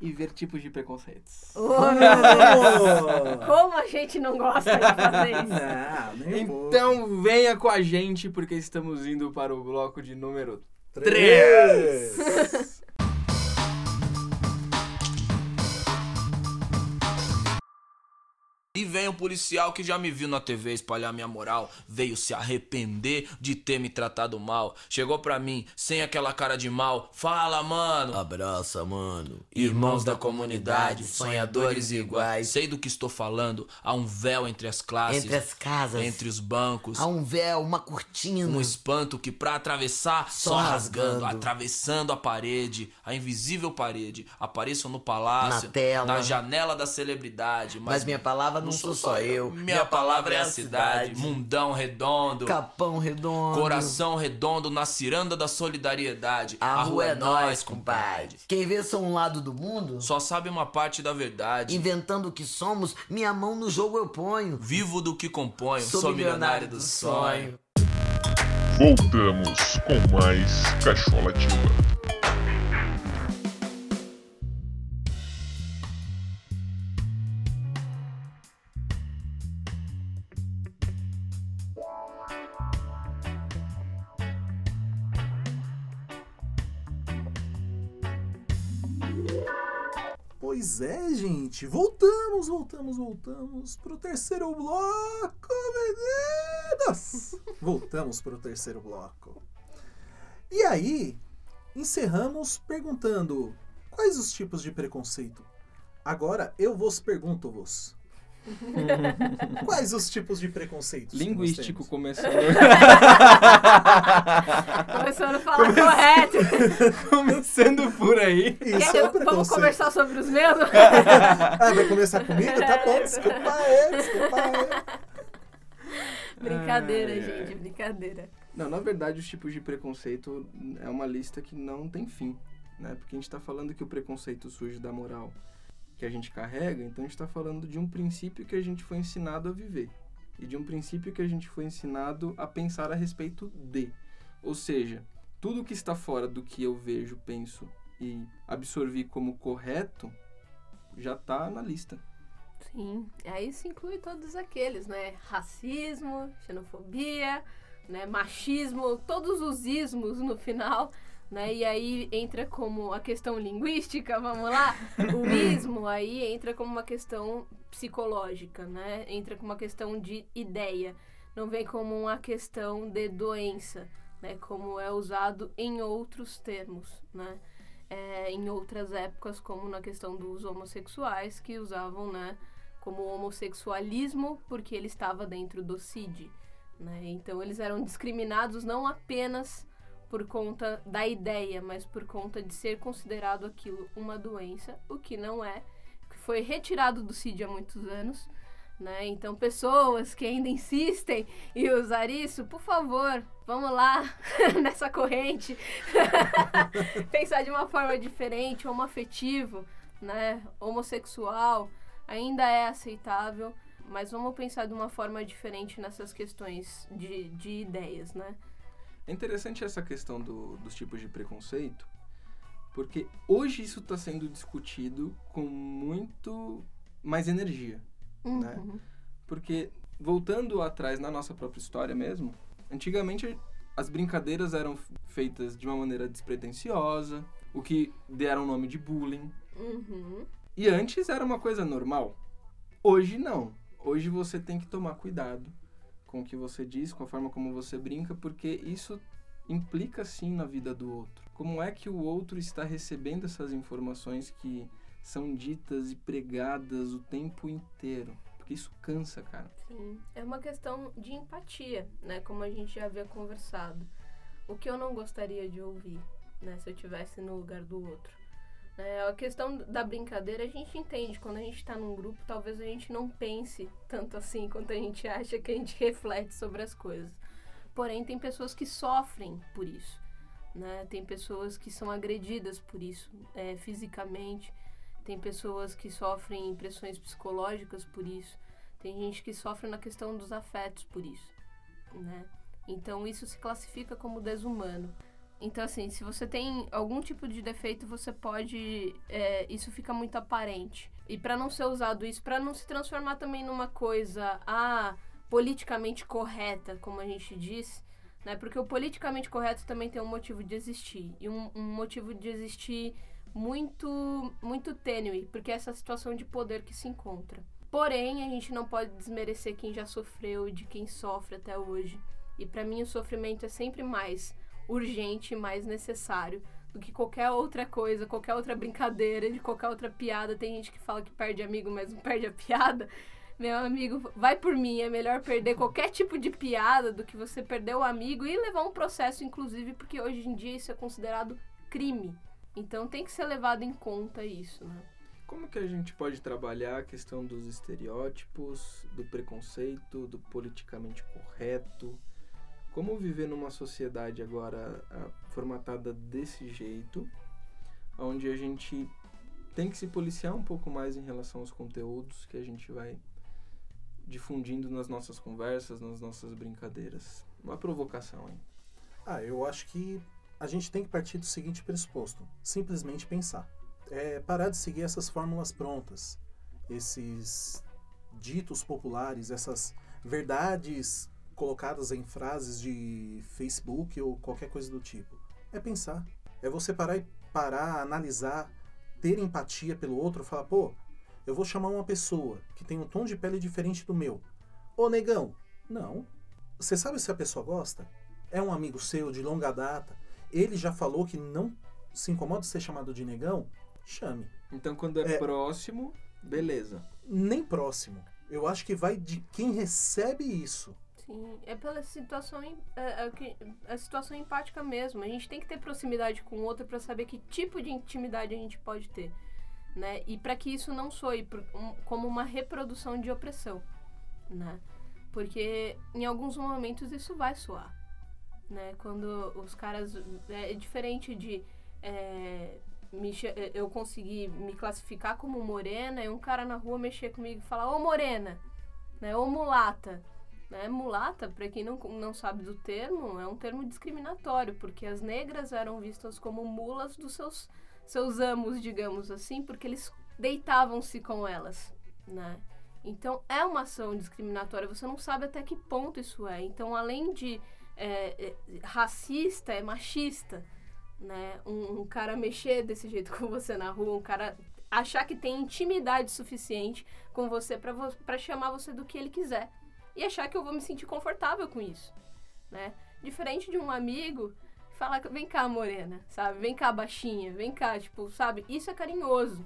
e ver tipos de preconceitos? Oh! Como a gente não gosta de fazer isso? Não, um pouco. Então venha com a gente, porque estamos indo para o bloco de número Três. E vem um policial que já me viu na TV espalhar minha moral, veio se arrepender de ter me tratado mal. Chegou pra mim, sem aquela cara de mal, fala, mano. Abraça, mano. Irmãos da comunidade, sonhadores iguais. Sei do que estou falando, há um véu entre as classes, Entre as casas. entre os bancos. Há um véu, uma cortina. Um espanto que pra atravessar, só, Só rasgando, atravessando a parede, a invisível parede. Apareçam no palácio, Na tela. na janela da celebridade. Mas minha palavra não sou só eu. Minha palavra é a cidade, mundão redondo. Capão redondo. Coração redondo na ciranda da solidariedade. A rua é nós, compadre. Quem vê só um lado do mundo, Só sabe uma parte da verdade. inventando o que somos, minha mão no jogo eu ponho. Vivo do que componho, Sou, milionário do sonho. Voltamos com mais Cachola Ativa. Pois é, gente. Voltamos, voltamos, voltamos pro terceiro bloco, meninas! Voltamos pro terceiro bloco. E aí, encerramos perguntando quais os tipos de preconceito. Agora eu vos pergunto-vos. quais os tipos de preconceitos? Linguístico começando. Começando a falar correto. começando por aí. Isso é eu- vamos preconceito. conversar sobre os meus? Ah, vai começar comigo? Tá bom, desculpa aí, desculpa aí. brincadeira, ai. gente, brincadeira. Não, na verdade, os tipos de preconceito é uma lista que não tem fim, né? Porque a gente tá falando que o preconceito surge da moral que a gente carrega, então a gente tá falando de um princípio que a gente foi ensinado a viver e de um princípio que a gente foi ensinado a pensar a respeito de. Ou seja, tudo que está fora do que eu vejo, penso e absorvi como correto já tá na lista. Sim, aí isso inclui todos aqueles, né? Racismo, xenofobia, né? machismo, todos os ismos no final, né? E aí entra como a questão linguística, vamos lá? O ismo aí entra como uma questão psicológica, né? Entra como uma questão de ideia, não vem como uma questão de doença, né? Como é usado em outros termos, né? É, em outras épocas, como na questão dos homossexuais, que usavam, né? como homossexualismo porque ele estava dentro do CID. Né? Então eles eram discriminados não apenas por conta da ideia, mas por conta de ser considerado aquilo uma doença, o que não é, que foi retirado do CID há muitos anos. Né? Então, pessoas que ainda insistem em usar isso, por favor, vamos lá nessa corrente. Pensar de uma forma diferente, homoafetivo, né? homossexual, ainda é aceitável, mas vamos pensar de uma forma diferente nessas questões de, de ideias, né? É interessante essa questão do- dos tipos de preconceito, porque hoje isso está sendo discutido com muito mais energia. Né? Uhum. Porque, voltando atrás na nossa própria história mesmo, antigamente as brincadeiras eram feitas de uma maneira despretensiosa, o que deram o nome de bullying. Uhum. E antes era uma coisa normal. Hoje não. Hoje você tem que tomar cuidado com o que você diz, com a forma como você brinca, porque isso implica sim na vida do outro. Como é que o outro está recebendo essas informações que são ditas e pregadas o tempo inteiro? Porque isso cansa, cara. Sim, é uma questão de empatia, né? Como a gente já havia conversado. O que eu não gostaria de ouvir, né? Se eu estivesse no lugar do outro. Né? A questão da brincadeira, a gente entende. Quando a gente tá num grupo, talvez a gente não pense tanto assim quanto a gente acha que a gente reflete sobre as coisas. Porém, tem pessoas que sofrem por isso. Né? Tem pessoas que são agredidas por isso, é, fisicamente. Tem pessoas que sofrem impressões psicológicas por isso. Tem gente que sofre na questão dos afetos por isso, né? Então isso se classifica como desumano. Então assim, se você tem algum tipo de defeito, você pode, é, isso fica muito aparente. E para não ser usado isso, para não se transformar também numa coisa, ah, politicamente correta, como a gente diz, né? Porque o politicamente correto também tem um motivo de existir e um, um motivo de existir muito, muito tênue, porque é essa situação de poder que se encontra. Porém, a gente não pode desmerecer quem já sofreu e de quem sofre até hoje. E para mim o sofrimento é sempre mais urgente e mais necessário do que qualquer outra coisa, qualquer outra brincadeira, de qualquer outra piada. Tem gente que fala que perde amigo, mas não perde a piada. Meu amigo, vai por mim, é melhor perder qualquer tipo de piada do que você perder o amigo e levar um processo, inclusive, porque hoje em dia isso é considerado crime. Então tem que ser levado em conta isso, né? Como que a gente pode trabalhar a questão dos estereótipos, do preconceito, do politicamente correto? Como viver numa sociedade agora ah, formatada desse jeito, onde a gente tem que se policiar um pouco mais em relação aos conteúdos que a gente vai difundindo nas nossas conversas, nas nossas brincadeiras? Uma provocação, hein? Ah, eu acho que a gente tem que partir do seguinte pressuposto: simplesmente pensar. É parar de seguir essas fórmulas prontas, esses ditos populares, essas verdades colocadas em frases de Facebook ou qualquer coisa do tipo. É pensar. É você parar e parar, analisar, ter empatia pelo outro, falar, pô, eu vou chamar uma pessoa que tem um tom de pele diferente do meu. Ô negão, não. Você sabe se a pessoa gosta? É um amigo seu de longa data? Ele já falou que não se incomoda de ser chamado de negão? Chame. Então, quando é, É. próximo, beleza. Nem próximo. Eu acho que vai de quem recebe isso. Sim, é pela situação, em- é, é a situação empática mesmo. A gente tem que ter proximidade com o outro para saber que tipo de intimidade a gente pode ter, né? E para que isso não soe por- um- como uma reprodução de opressão, né? Porque em alguns momentos isso vai soar, né? Quando os caras é, é diferente de é, me é, eu conseguir me classificar como morena e um cara na rua mexer comigo e falar ô morena, né? Ô mulata. Né? Mulata, para quem não, não sabe do termo, é um termo discriminatório, porque as negras eram vistas como mulas dos seus, seus amos, digamos assim, porque eles deitavam-se com elas, né? Então é uma ação discriminatória, você não sabe até que ponto isso é. Então, além de é, é, racista, é machista, né? Um, um cara mexer desse jeito com você na rua, um cara achar que tem intimidade suficiente com você para vo chamar você do que ele quiser e achar que eu vou me sentir confortável com isso, né? Diferente de um amigo falar, vem cá, morena, sabe? Vem cá, baixinha, vem cá, tipo, sabe? Isso é carinhoso,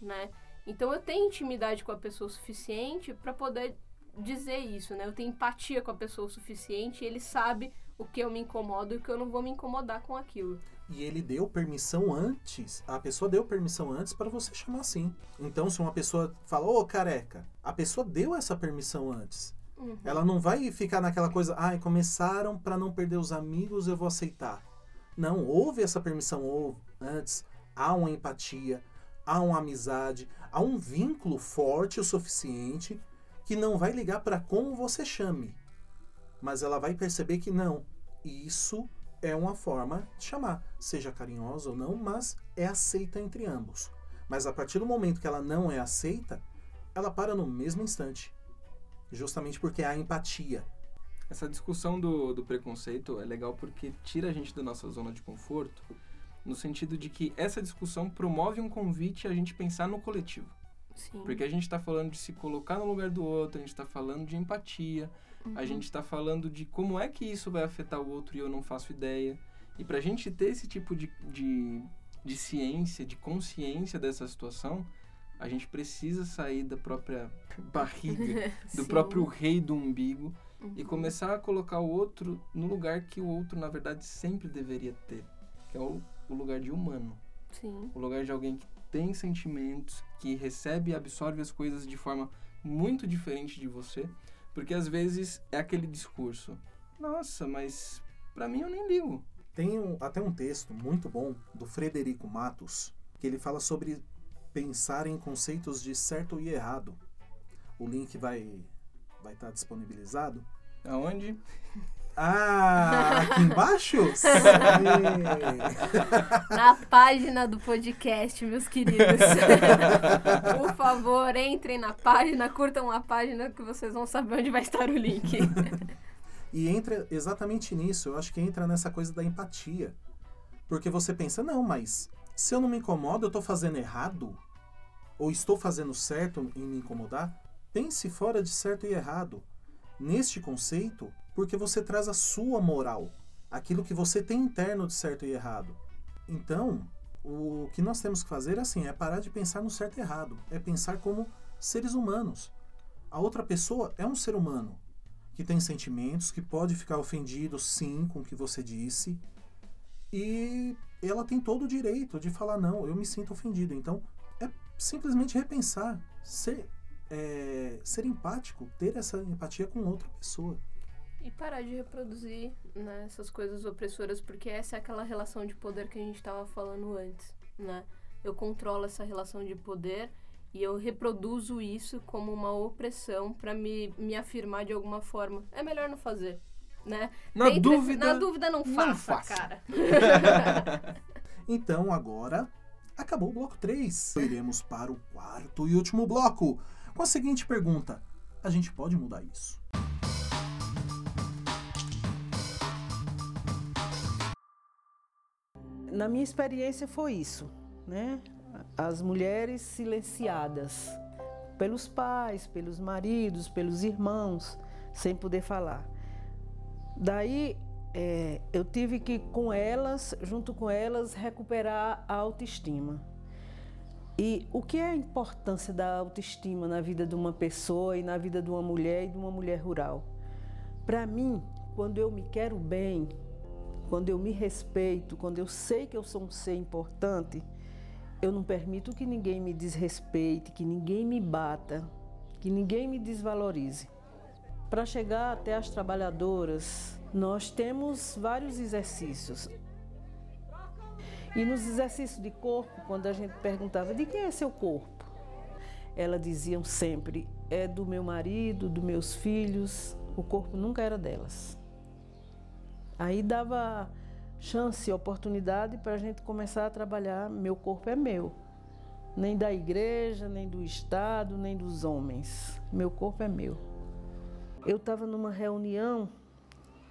né? Então eu tenho intimidade com a pessoa suficiente para poder dizer isso, né? Eu tenho empatia com a pessoa suficiente e ele sabe o que eu me incomodo e o que eu não vou me incomodar com aquilo. E ele deu permissão antes. A pessoa deu permissão antes para você chamar assim. Então, se uma pessoa fala, ô careca, a pessoa deu essa permissão antes. Uhum. Ela não vai ficar naquela coisa, ai, começaram para não perder os amigos, eu vou aceitar. Não, houve essa permissão houve antes. Há uma empatia, há uma amizade, há um vínculo forte o suficiente que não vai ligar para como você chame, mas ela vai perceber que não, isso é uma forma de chamar, seja carinhosa ou não, mas é aceita entre ambos. Mas a partir do momento que ela não é aceita, ela para no mesmo instante. Justamente porque há empatia. Essa discussão do, do preconceito é legal porque tira a gente da nossa zona de conforto, no sentido de que essa discussão promove um convite a gente pensar no coletivo. Sim. Porque a gente está falando de se colocar no lugar do outro, a gente está falando de empatia, a gente está falando de como é que isso vai afetar o outro e eu não faço ideia. E para a gente ter esse tipo de, de, de ciência, de consciência dessa situação, a gente precisa sair da própria barriga, do próprio rei do umbigo e começar a colocar o outro no lugar que o outro, na verdade, sempre deveria ter, que é o, o lugar de humano Sim. o lugar de alguém que tem sentimentos, que recebe e absorve as coisas de forma muito diferente de você, porque às vezes é aquele discurso: "Nossa, mas pra mim eu nem ligo". Tem um- até um texto muito bom do Frederico Matos, que ele fala sobre pensar em conceitos de certo e errado. O link vai vai estar disponibilizado. Aonde? Ah, aqui embaixo? Sim. Na página do podcast, meus queridos. Por favor, entrem na página, curtam a página que vocês vão saber onde vai estar o link. E entra exatamente nisso. Eu acho que entra nessa coisa da empatia. Porque você pensa, não, mas se eu não me incomodo, eu estou fazendo errado? Ou estou fazendo certo em me incomodar? Pense fora de certo e errado. Neste conceito, porque você traz a sua moral, aquilo que você tem interno de certo e errado. Então, o que nós temos que fazer assim é parar de pensar no certo e errado, é pensar como seres humanos. A outra pessoa é um ser humano que tem sentimentos, que pode ficar ofendido sim com o que você disse, e ela tem todo o direito de falar não, eu me sinto ofendido. Então, simplesmente repensar, ser, é, ser empático, ter essa empatia com outra pessoa. E parar de reproduzir né, essas coisas opressoras, porque essa é aquela relação de poder que a gente estava falando antes, né? Eu controlo essa relação de poder e eu reproduzo isso como uma opressão para me, me afirmar de alguma forma. É melhor não fazer, né? Na dúvida, na dúvida não não faça, faça. cara. Então, agora acabou o bloco 3. Iremos para o quarto e último bloco, com a seguinte pergunta: a gente pode mudar isso? Na minha experiência foi isso, né? As mulheres silenciadas pelos pais, pelos maridos, pelos irmãos, sem poder falar. Daí eh, eu tive que com elas, junto com elas, recuperar a autoestima. E o que é a importância da autoestima na vida de uma pessoa e na vida de uma mulher e de uma mulher rural? Para mim, quando eu me quero bem, quando eu me respeito, quando eu sei que eu sou um ser importante, eu não permito que ninguém me desrespeite, que ninguém me bata, que ninguém me desvalorize. Para chegar até as trabalhadoras, nós temos vários exercícios. E nos exercícios de corpo, quando a gente perguntava de quem é seu corpo, elas diziam sempre: é do meu marido, dos meus filhos, o corpo nunca era delas. Aí dava chance, oportunidade para a gente começar a trabalhar. Meu corpo é meu. Nem da igreja, nem do Estado, nem dos homens. Meu corpo é meu. Eu estava numa reunião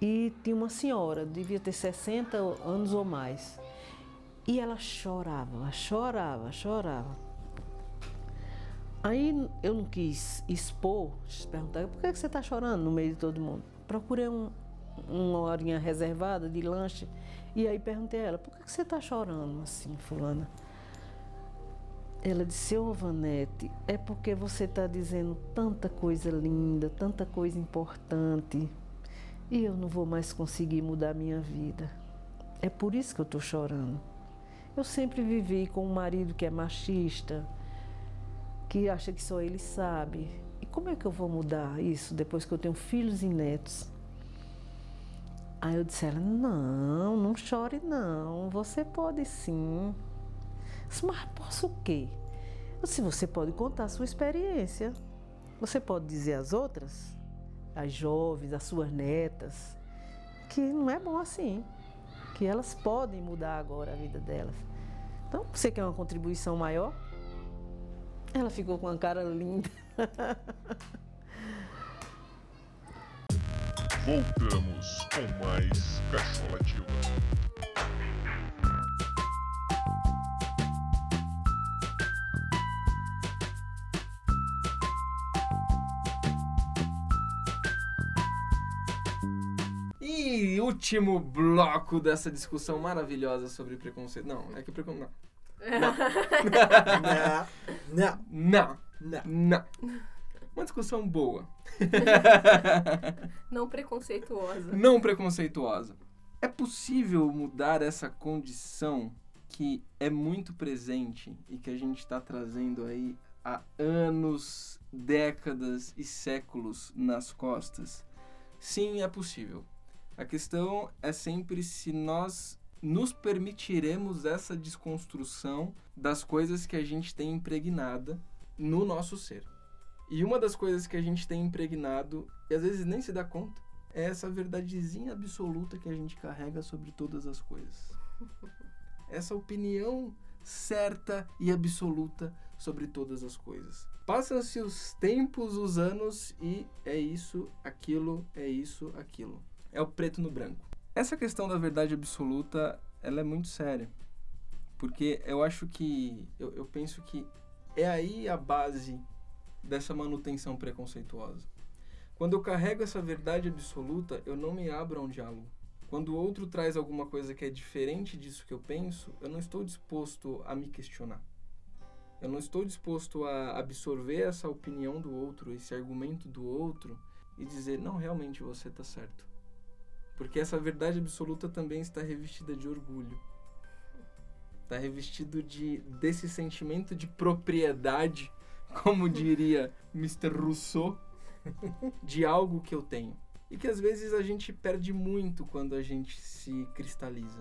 e tinha uma senhora, devia ter 60 anos ou mais. E ela chorava, chorava, chorava. Aí eu não quis expor, perguntar por que você está chorando no meio de todo mundo. Procurei um, uma horinha reservada de lanche e aí perguntei a ela, por que você está chorando assim, fulana? Ela disse, ô Vanete, é porque você está dizendo tanta coisa linda, tanta coisa importante e eu não vou mais conseguir mudar minha vida. É por isso que eu estou chorando. Eu sempre vivi com um marido que é machista, que acha que só ele sabe. E como é que eu vou mudar isso depois que eu tenho filhos e netos? Aí eu disse a ela, não, não chore não, você pode sim. Mas posso o quê? Disse, você pode contar a sua experiência. Você pode dizer às outras, às jovens, às suas netas, que não é bom assim, que elas podem mudar agora a vida delas. Então, você quer uma contribuição maior? Ela ficou com uma cara linda. Voltamos com mais Cacholativa. E último bloco dessa discussão maravilhosa sobre preconceito. Não, é que preconceito. Não, não, Não, não. não. Uma discussão boa. Não preconceituosa. não preconceituosa. É possível mudar essa condição que é muito presente e que a gente está trazendo aí há anos, décadas e séculos nas costas? Sim, é possível. A questão é sempre se nós nos permitiremos essa desconstrução das coisas que a gente tem impregnada no nosso ser. E uma das coisas que a gente tem impregnado, e às vezes nem se dá conta, é essa verdadezinha absoluta que a gente carrega sobre todas as coisas. Essa opinião certa e absoluta sobre todas as coisas. Passam-se os tempos, os anos e é isso, aquilo, é isso, aquilo. É o preto no branco. Essa questão da verdade absoluta, ela é muito séria. Porque eu acho que, eu, eu penso que é aí a base dessa manutenção preconceituosa. Quando eu carrego essa verdade absoluta, eu não me abro a um diálogo. Quando o outro traz alguma coisa que é diferente disso que eu penso, eu não estou disposto a me questionar. Eu não estou disposto a absorver essa opinião do outro, esse argumento do outro e dizer, não, realmente você está certo. Porque essa verdade absoluta também está revestida de orgulho. Está revestido de desse sentimento de propriedade, como diria Mr. Rousseau, de algo que eu tenho. E que às vezes a gente perde muito quando a gente se cristaliza.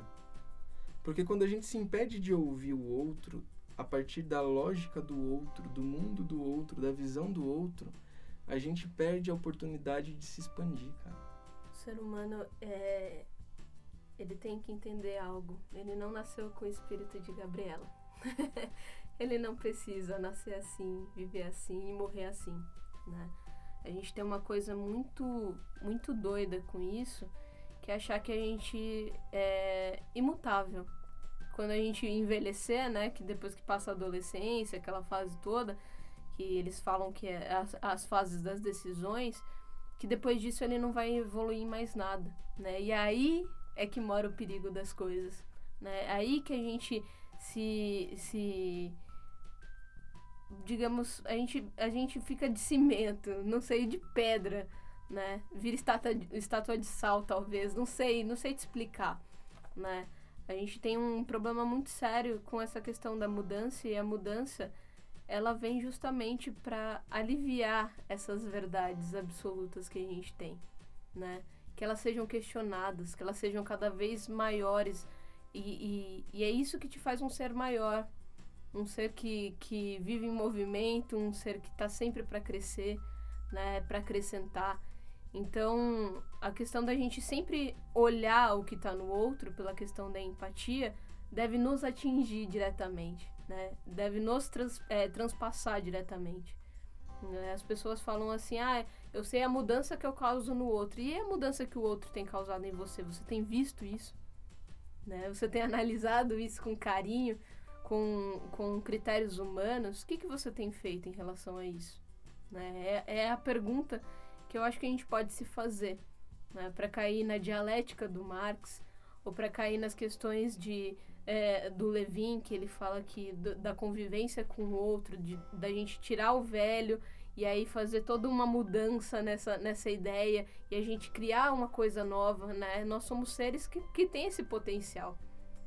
Porque quando a gente se impede de ouvir o outro, a partir da lógica do outro, do mundo do outro, da visão do outro, a gente perde a oportunidade de se expandir, cara. Ser humano é. Ele tem que entender algo. Ele não nasceu com o espírito de Gabriela. ele não precisa nascer assim, viver assim e morrer assim, né? A gente tem uma coisa muito, muito doida com isso, que é achar que a gente é imutável. Quando a gente envelhecer, né, que depois que passa a adolescência, aquela fase toda, que eles falam que é as, as fases das decisões, que depois disso ele não vai evoluir em mais nada, né? E aí é que mora o perigo das coisas, né? Aí que a gente se se digamos, a gente a gente fica de cimento, não sei, de pedra, né? Vira estátua, estátua de sal, talvez, não sei, não sei te explicar, né? A gente tem um problema muito sério com essa questão da mudança e a mudança ela vem justamente para aliviar essas verdades absolutas que a gente tem, né? Que elas sejam questionadas, que elas sejam cada vez maiores e, e, e é isso que te faz um ser maior, um ser que, que vive em movimento, um ser que está sempre para crescer, né? Para acrescentar. Então, a questão da gente sempre olhar o que está no outro, pela questão da empatia, deve nos atingir diretamente, né? Deve nos trans, é, transpassar diretamente. Né? As pessoas falam assim, ah, eu sei a mudança que eu causo no outro. E a mudança que o outro tem causado em você? Você tem visto isso? Né? Você tem analisado isso com carinho, com, com critérios humanos? O que, que você tem feito em relação a isso? Né? É, é a pergunta que eu acho que a gente pode se fazer, né? para cair na dialética do Marx, ou para cair nas questões de, é, do Levin, que ele fala que do, da convivência com o outro, de, da gente tirar o velho e aí fazer toda uma mudança nessa, nessa ideia e a gente criar uma coisa nova, né? Nós somos seres que, que têm esse potencial,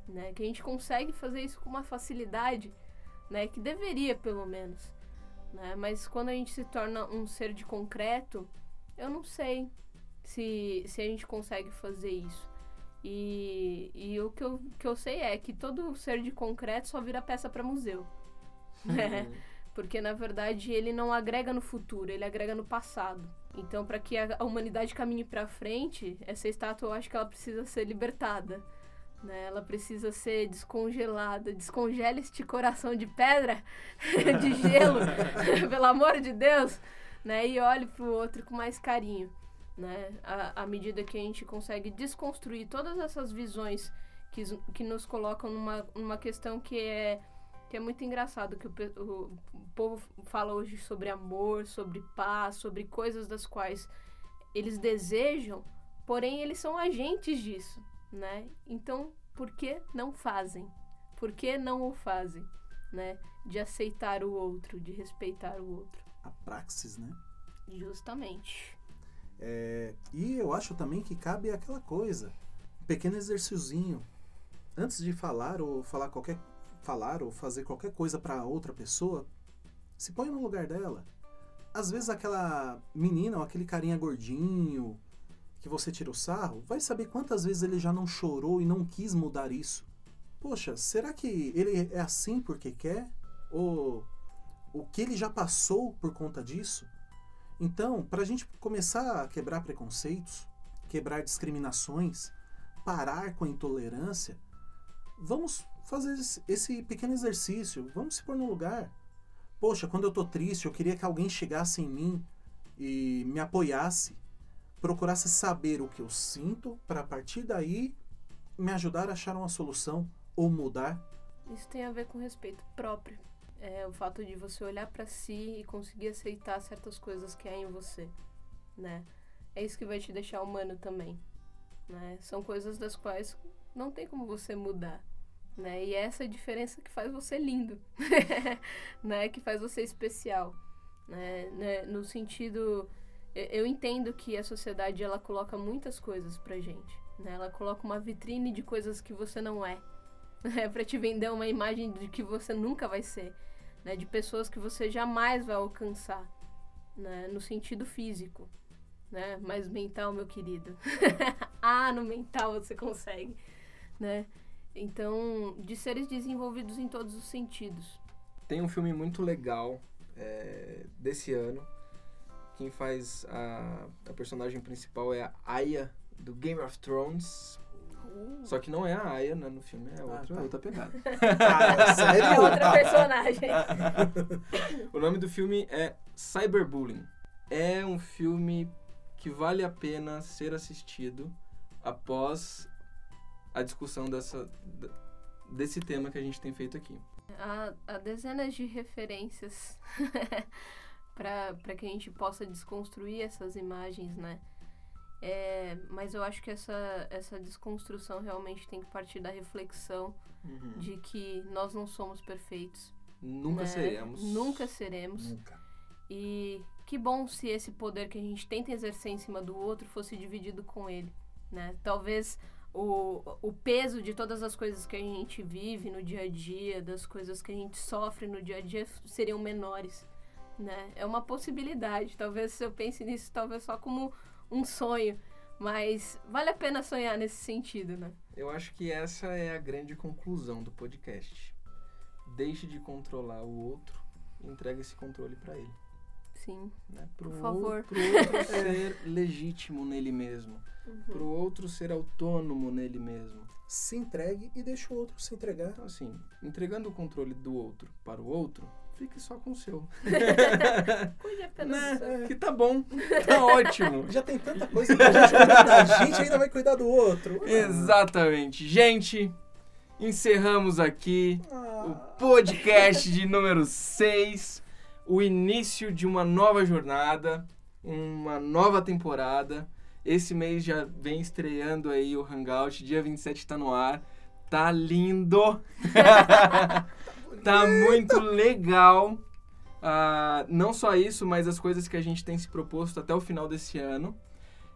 né? Que a gente consegue fazer isso com uma facilidade, né? Que deveria, pelo menos, né? Mas quando a gente se torna um ser de concreto, eu não sei se, se a gente consegue fazer isso. E, e o que eu, que eu sei é que todo ser de concreto só vira peça para museu. Né? Porque na verdade ele não agrega no futuro, ele agrega no passado. Então, para que a, humanidade caminhe para frente, essa estátua eu acho que ela precisa ser libertada. Né? Ela precisa ser descongelada. Descongela este coração de pedra, de gelo, pelo amor de Deus, né? E olhe para o outro com mais carinho, né? À, à medida que a gente consegue desconstruir todas essas visões que, que nos colocam numa, numa questão que é que é muito engraçado que o, o, o povo fala hoje sobre amor, sobre paz, sobre coisas das quais eles desejam, porém eles são agentes disso, né? Então, por que não fazem? Por que não o fazem, né? De aceitar o outro, de respeitar o outro. A praxis, né? Justamente. É, e eu acho também que cabe aquela coisa, um pequeno exercíciozinho. Antes de falar ou falar qualquer falar ou fazer qualquer coisa para outra pessoa, se põe no lugar dela. Às vezes aquela menina ou aquele carinha gordinho que você tira o sarro, vai saber quantas vezes ele já não chorou e não quis mudar isso. Poxa, será que ele é assim porque quer? Ou o que ele já passou por conta disso? Então, para a gente começar a quebrar preconceitos, quebrar discriminações, parar com a intolerância, vamos fazer esse- pequeno exercício, vamos se pôr no lugar. Poxa, quando eu tô triste, eu queria que alguém chegasse em mim e me apoiasse, procurasse saber o que eu sinto, para a partir daí me ajudar a achar uma solução ou mudar. Isso tem a ver com respeito próprio. É o fato de você olhar pra si e conseguir aceitar certas coisas que há em você, né? É isso que vai te deixar humano também, né? São coisas das quais não tem como você mudar, né? E é essa diferença que faz você lindo, né? Que faz você especial, né? Né? No sentido eu entendo que a sociedade ela coloca muitas coisas pra gente, né? Ela coloca uma vitrine de coisas que você não é, é para te vender uma imagem de que você nunca vai ser, né? De pessoas que você jamais vai alcançar, né? No sentido físico, né? Mas mental, meu querido. ah, no mental você consegue, né? Então, de seres desenvolvidos em todos os sentidos. Tem um filme muito legal é, desse ano. Quem faz a, a personagem principal é a Aya do Game of Thrones. Só que não é a Aya né, no filme, é outra, tá. outra pegada. Ah, É sério? outra personagem. o nome do filme é Cyberbullying. É um filme que vale a pena ser assistido após a discussão dessa, desse tema que a gente tem feito aqui. há, há dezenas de referências para que a gente possa desconstruir essas imagens, né? É, mas eu acho que essa, essa desconstrução realmente tem que partir da reflexão de que nós não somos perfeitos. Nunca né? seremos. Nunca seremos. Nunca. E que bom se esse poder que a gente tenta exercer em cima do outro fosse dividido com ele, né? Talvez o, o peso de todas as coisas que a gente vive no dia a dia, das coisas que a gente sofre no dia a dia, seriam menores, né? É uma possibilidade. Talvez se eu pense nisso, talvez só como um sonho, mas vale a pena sonhar nesse sentido, né? Eu acho que essa é a grande conclusão do podcast. Deixe de controlar o outro e entregue esse controle para ele. Sim. Né? Pro Por favor. ou- Pro outro ser legítimo nele mesmo. Pro outro ser autônomo nele mesmo. Se entregue e deixa o outro se entregar. Então, assim, entregando o controle do outro para o outro, fique só com o seu. Cuide apenas né? do seu. Que tá bom. Tá ótimo. Já tem tanta coisa pra gente cuidar da gente, ainda vai cuidar do outro. Exatamente. Gente, encerramos aqui Ah, o podcast de número 6, o início de uma nova jornada, uma nova temporada. Esse mês já vem estreando aí o Hangout, dia 27 tá no ar. Tá lindo! Tá muito legal. Ah, não só isso, mas as coisas que a gente tem se proposto até o final desse ano.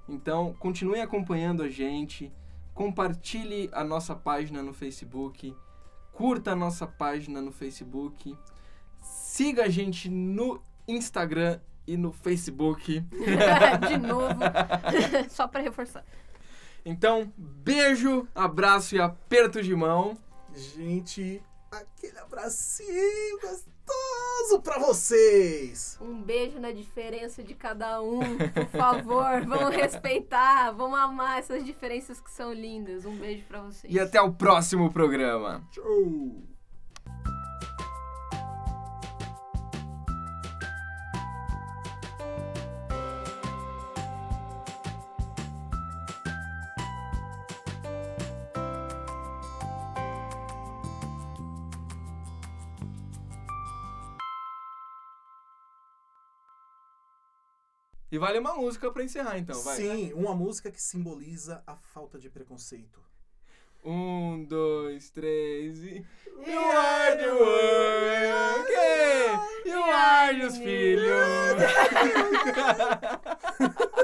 Então, continue acompanhando a gente, compartilhe a nossa página no Facebook, curta a nossa página no Facebook, siga a gente no Instagram e no Facebook. de novo, só para reforçar. Então, beijo, abraço e aperto de mão. gente, aquele abracinho gostoso. pra vocês. Um beijo na diferença de cada um, por favor. Vamos respeitar, vamos amar essas diferenças que são lindas. Um beijo pra vocês. E até o próximo programa. Tchau. E vale uma música pra encerrar, então, vai. Sim, uma música que simboliza a falta de preconceito. Um, dois, três e. You are the world, okay? You are os filhos.